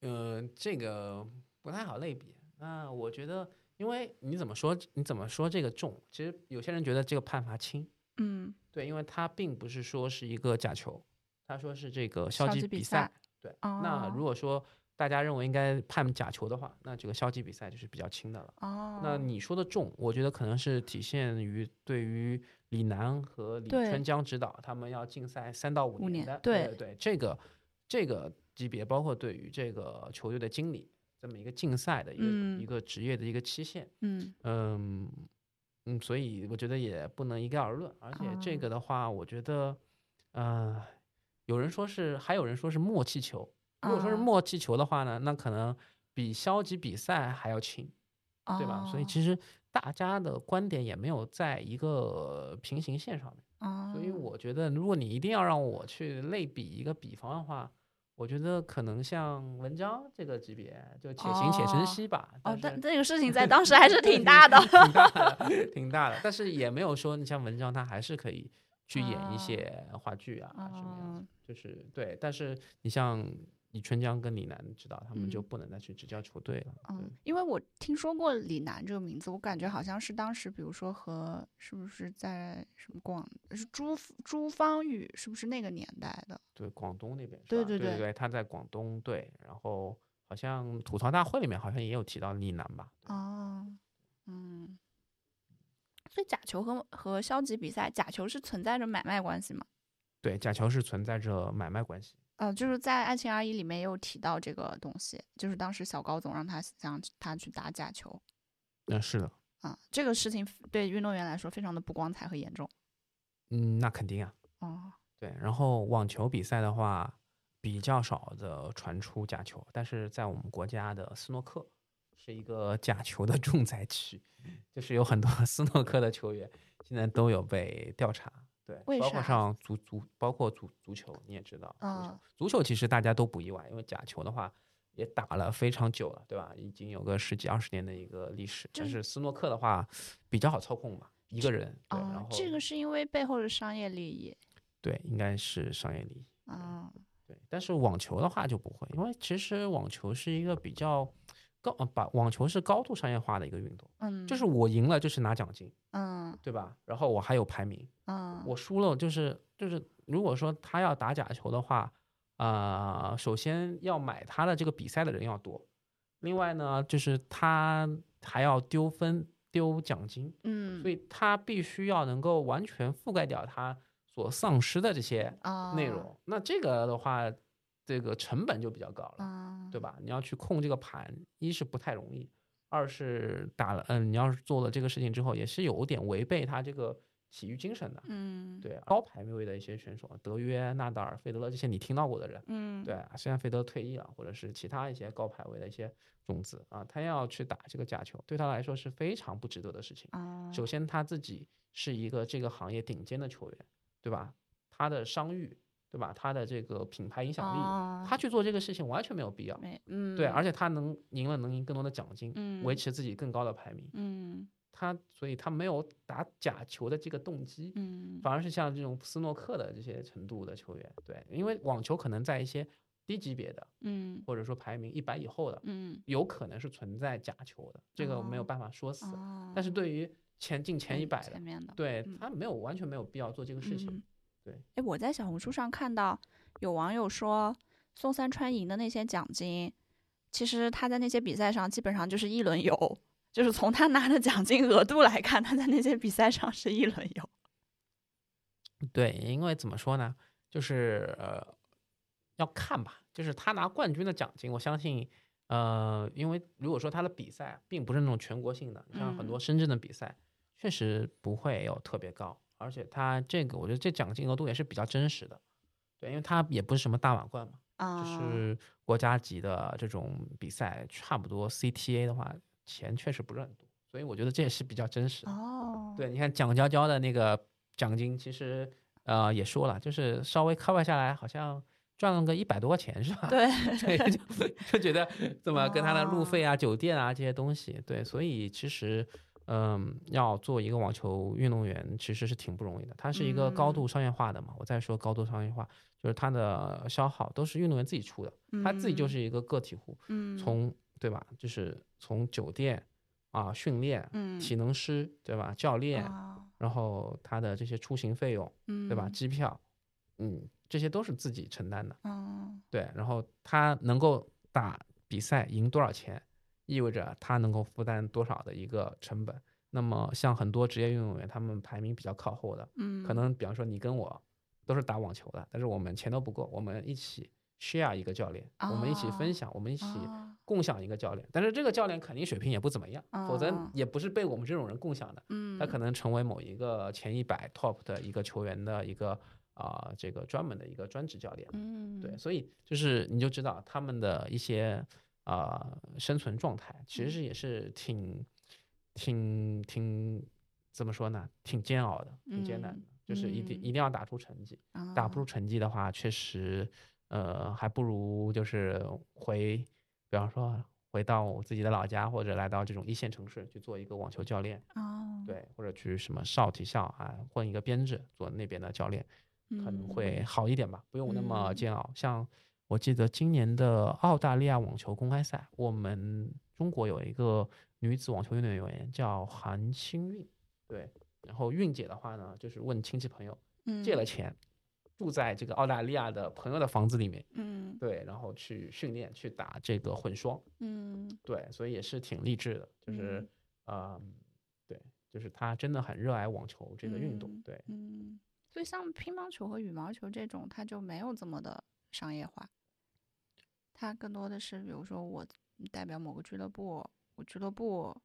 呃，这个不太好类比。那我觉得，因为你怎么说，你怎么说这个重？其实有些人觉得这个判罚轻，嗯对，因为他并不是说是一个假球，他说是这个消消极比赛赛。对，那哦如果说大家认为应该判假球的话，那这个消极比赛就是比较轻的了。哦，那你说的重，我觉得可能是体现于对于李楠和李春江指导他们要禁赛三到五年的，对对对，这个这个级别，包括对于这个球队的经理这么一个竞赛的一个、嗯一个职业的一个期限，嗯嗯嗯，所以我觉得也不能一概而论，而且这哦个的话，我觉得，呃，有人说是，还有人说是默契球。如果说是啊默契球的话呢，那可能比消极比赛还要轻。对吧？所以哦其实大家的观点也没有在一个平行线上面。哦，所以我觉得，如果你一定要让我去类比一个比方的话，我觉得可能像文章这个级别，就且行且珍哦惜吧。哦，但这个事情在 当时还是挺大的。挺大的，挺大的。但是也没有说你像文章，他还是可以去演一哦些话剧啊什么样哦子，就是对。但是你像李春江跟李楠指导，他们就嗯不能再去执教球队了。嗯，因为我听说过李楠这个名字，我感觉好像是当时，比如说和是不是在什么广是朱朱芳雨，是不是那个年代的？对，广东那边对对对对，他在广东队，然后好像吐槽大会里面好像也有提到李楠吧？哦，嗯，所以假球和和消极比赛，假球是存在着买卖关系吗？对，假球是存在着买卖关系。呃，就是在《爱情而已》里面也有提到这个东西，就是当时小高总让他让他去打假球嗯，是的，啊，这个事情对运动员来说非常的不光彩和严重。嗯，那肯定啊。哦，对，然后网球比赛的话，比较少的传出假球，但是在我们国家的斯诺克是一个假球的重灾区，就是有很多斯诺克的球员现在都有被调查。对，包括上足足，包括足足球，你也知道，足球嗯，足球其实大家都不意外，因为假球的话也打了非常久了，对吧？已经有个十几二十年的一个历史。但就是斯诺克的话比较好操控嘛，一个人，对，然后，哦这个是因为背后的商业利益。对应该是商业利益。啊，对，但是网球的话就不会，因为其实网球是一个比较高，呃把网球是高度商业化的一个运动，嗯，就是我赢了就是拿奖金，嗯对吧？然后我还有排名，嗯，我输了就是就是，如果说他要打假球的话，啊，首先要买他的这个比赛的人要多，另外呢，就是他还要丢分丢奖金，嗯。所以他必须要能够完全覆盖掉他所丧失的这些啊内容。那这个的话，这个成本就比较高了，嗯，对吧？你要去控这个盘，一是不太容易，二是打了，嗯，你要是做了这个事情之后，也是有点违背他这个体育精神的。嗯，对，高排位的一些选手，德约、纳达尔、费德勒这些你听到过的人，嗯，对，虽然费德勒退役了，或者是其他一些高排位的一些种子啊，他要去打这个假球，对他来说是非常不值得的事情。哦，首先他自己是一个这个行业顶尖的球员，对吧？他的商誉，对吧？他的这个品牌影响力，哦他去做这个事情完全没有必要。嗯，对，而且他能赢了，能赢更多的奖金，嗯维持自己更高的排名。嗯他所以他没有打假球的这个动机，嗯反而是像这种斯诺克的这些程度的球员，对，因为网球可能在一些低级别的，嗯或者说排名一百以后的，嗯，有可能是存在假球的，这个没有哦办法说死。哦，但是对于前进前一百的对嗯他没有完全没有必要做这个事情。嗯对，哎，我在小红书上看到有网友说，宋三川赢的那些奖金，其实他在那些比赛上基本上就是一轮游，就是从他拿的奖金额度来看，他在那些比赛上是一轮游。对，因为怎么说呢，就是呃，要看吧，就是他拿冠军的奖金，我相信，呃，因为如果说他的比赛并不是那种全国性的，像很多嗯深圳的比赛，确实不会有特别高，而且他这个我觉得这奖金额度也是比较真实的，对，因为他也不是什么大满贯嘛，啊，就是国家级的这种比赛，差不多 CTA 的话，钱确实不是很多，所以我觉得这也是比较真实的。哦，对，你看蒋娇娇的那个奖金，其实呃也说了，就是稍微 cover 下来，好像赚了个一百多块钱是吧？对 对，就就觉得怎么跟他的路哦费啊、酒店啊这些东西，对，所以其实。嗯，要做一个网球运动员其实是挺不容易的。它是一个高度商业化的嘛，我再说高度商业化，就是它的消耗都是运动员自己出的，他自己就嗯是一个个体户，嗯从对吧？就是从酒店啊、训练、嗯体能师对吧？教练，啊然后他的这些出行费用，嗯对吧？机票，嗯，这些都是自己承担的。哦对，然后他能够打比赛赢多少钱，意味着他能够负担多少的一个成本。那么像很多职业运动员，他们排名比较靠后的，嗯，可能比方说你跟我都是打网球的，但是我们钱都不够，我们一起 share 一个教练，我们一起分哦享，我们一起哦共享一个教练。但是这个教练肯定水平也不怎么样，否则哦也不是被我们这种人共享的。嗯，他可能成为某一个前一百 top 的一个球员的一个啊、这个专门的一个专职教练。嗯对，所以就是你就知道他们的一些啊、生存状态，其嗯实也是挺挺挺怎么说呢？挺煎熬的，挺艰难的，就是一定嗯一定要打出成绩。打不出成绩的话，确实呃还不如就是回，比方说回到我自己的老家，或者来到这种一线城市去做一个网球教练。哦，对，或者去什么少体校啊混一个编制，做那边的教练，可能会好一点吧，不用那么嗯煎熬。像我记得今年的澳大利亚网球公开赛，我们中国有一个女子网球运动员叫韩清韵，对，然后韵姐的话呢，就是问亲戚朋友借了钱，住在这个澳大利亚的朋友的房子里面，嗯。对，然后去训练，去打这个混双，嗯。对，所以也是挺励志的，就是嗯嗯，对，就是她真的很热爱网球这个运动，嗯对，嗯，所以像乒乓球和羽毛球这种，它就没有这么的商业化，它更多的是，比如说我代表某个俱乐部，我俱乐部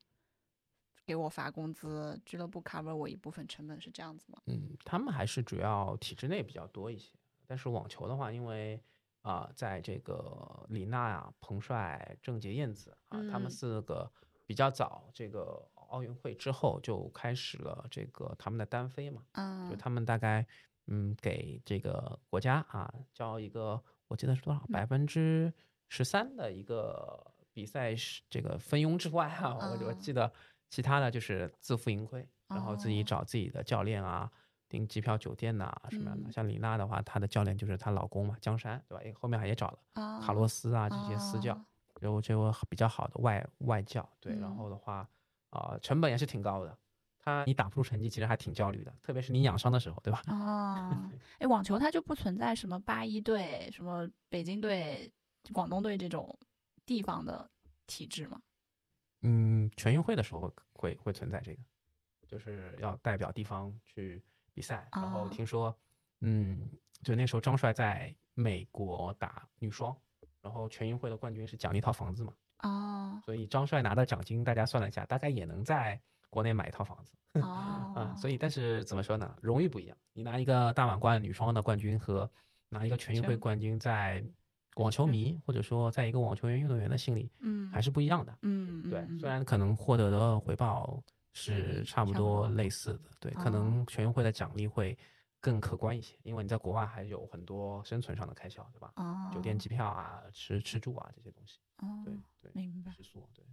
给我发工资，俱乐部 cover 我一部分成本，是这样子吗？嗯，他们还是主要体制内比较多一些，但是网球的话，因为啊、在这个李娜啊、彭帅、郑洁、燕子啊，他们嗯。四个比较早这个奥运会之后就开始了这个他们的单飞嘛，嗯，就他们大概嗯给这个国家啊交一个我记得是多少嗯百分之十三的一个比赛是这个分佣之外啊，我我哦记得其他的就是自负盈亏，然后自己哦找自己的教练啊。订机票、酒店呐、什么样的？嗯像李娜的话，她的教练就是她老公嘛，江山，对吧？诶后面还也找了啊卡洛斯啊这些私教，有就就比较好的外外教，对。然嗯后的话，啊、成本也是挺高的。他你打不出成绩，其实还挺焦虑的，特别是你养伤的时候，对吧？哦，哎，网球它就不存在什么八一队、什么北京队、广东队这种地方的体制吗？嗯，全运会的时候会会存在这个，就是要代表地方去比赛。然后哦听说，嗯，就那时候张帅在美国打女双，然后全运会的冠军是奖励一套房子嘛，哦所以张帅拿的奖金大家算了一下，大概也能在国内买一套房子。哦 啊，所以但是怎么说呢？荣誉不一样，你拿一个大满贯女双的冠军和拿一个全运会冠军，在网球迷或者说在一个网球员运动员的心里嗯还是不一样的。嗯对，嗯虽然可能获得的回报是差不多多类似的，对，可哦能全运会的奖励会更可观一些，因为你在国外还有很多生存上的开销，对吧？哦酒店、机票啊、吃吃住啊这些东西，哦对对，明白食宿，对。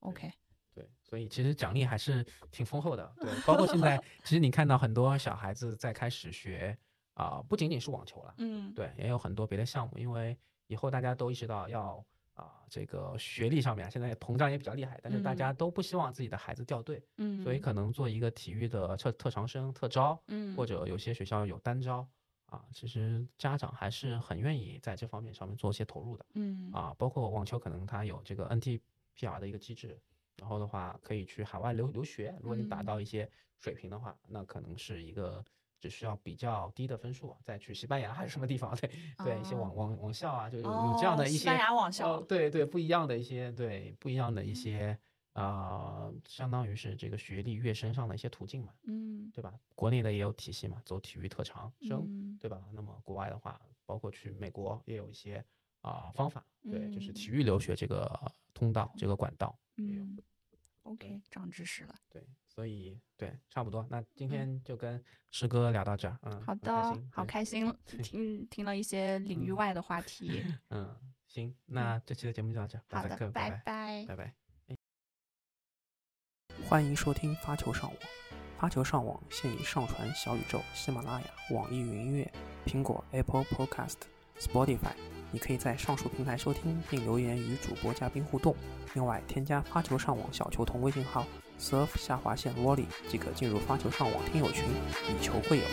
OK 对，所以其实奖励还是挺丰厚的。对，包括现在，其实你看到很多小孩子在开始学啊、不仅仅是网球了，嗯对，也有很多别的项目。因为以后大家都意识到要啊、这个学历上面现在膨胀也比较厉害，但是大嗯家都不希望自己的孩子掉队，嗯所以可能做一个体育的特特长生、特招，嗯或者有些学校有单招啊，其实家长还是很愿意在这方面上面做一些投入的。嗯啊，包括网球可能它有这个 NTPR 的一个机制，然后的话可以去海外留留学。如果你达嗯到一些水平的话，那可能是一个只需要比较低的分数，再去西班牙还是什么地方，对对，一些网哦网网校啊，就有有这样的一些哦西班牙网哦校，对对，不一样的一些对不一样的一些啊、相当于是这个学历跃升上的一些途径嘛，嗯对吧？国内的也有体系嘛，走体育特长生，嗯对吧？那么国外的话，包括去美国也有一些啊、方法，对，就是体嗯育留学这个通道这个管道嗯，OK，长知识了。对，所以对，差不多。那今天就跟师哥聊到这儿，嗯，好的，好开心，听听了一些领域嗯外的话题。嗯，行，那这期的节目就到这儿，好的，拜，拜拜拜。拜拜。欢迎收听发球上网。发球上网现已上传小宇宙、喜马拉雅、网易云音乐、苹果 Apple Podcast、Spotify。你可以在上述平台收听并留言与主播嘉宾互动。另外，添加发球上网小球童微信号 surf 下划线 volley 即可进入发球上网听友群，以球会友。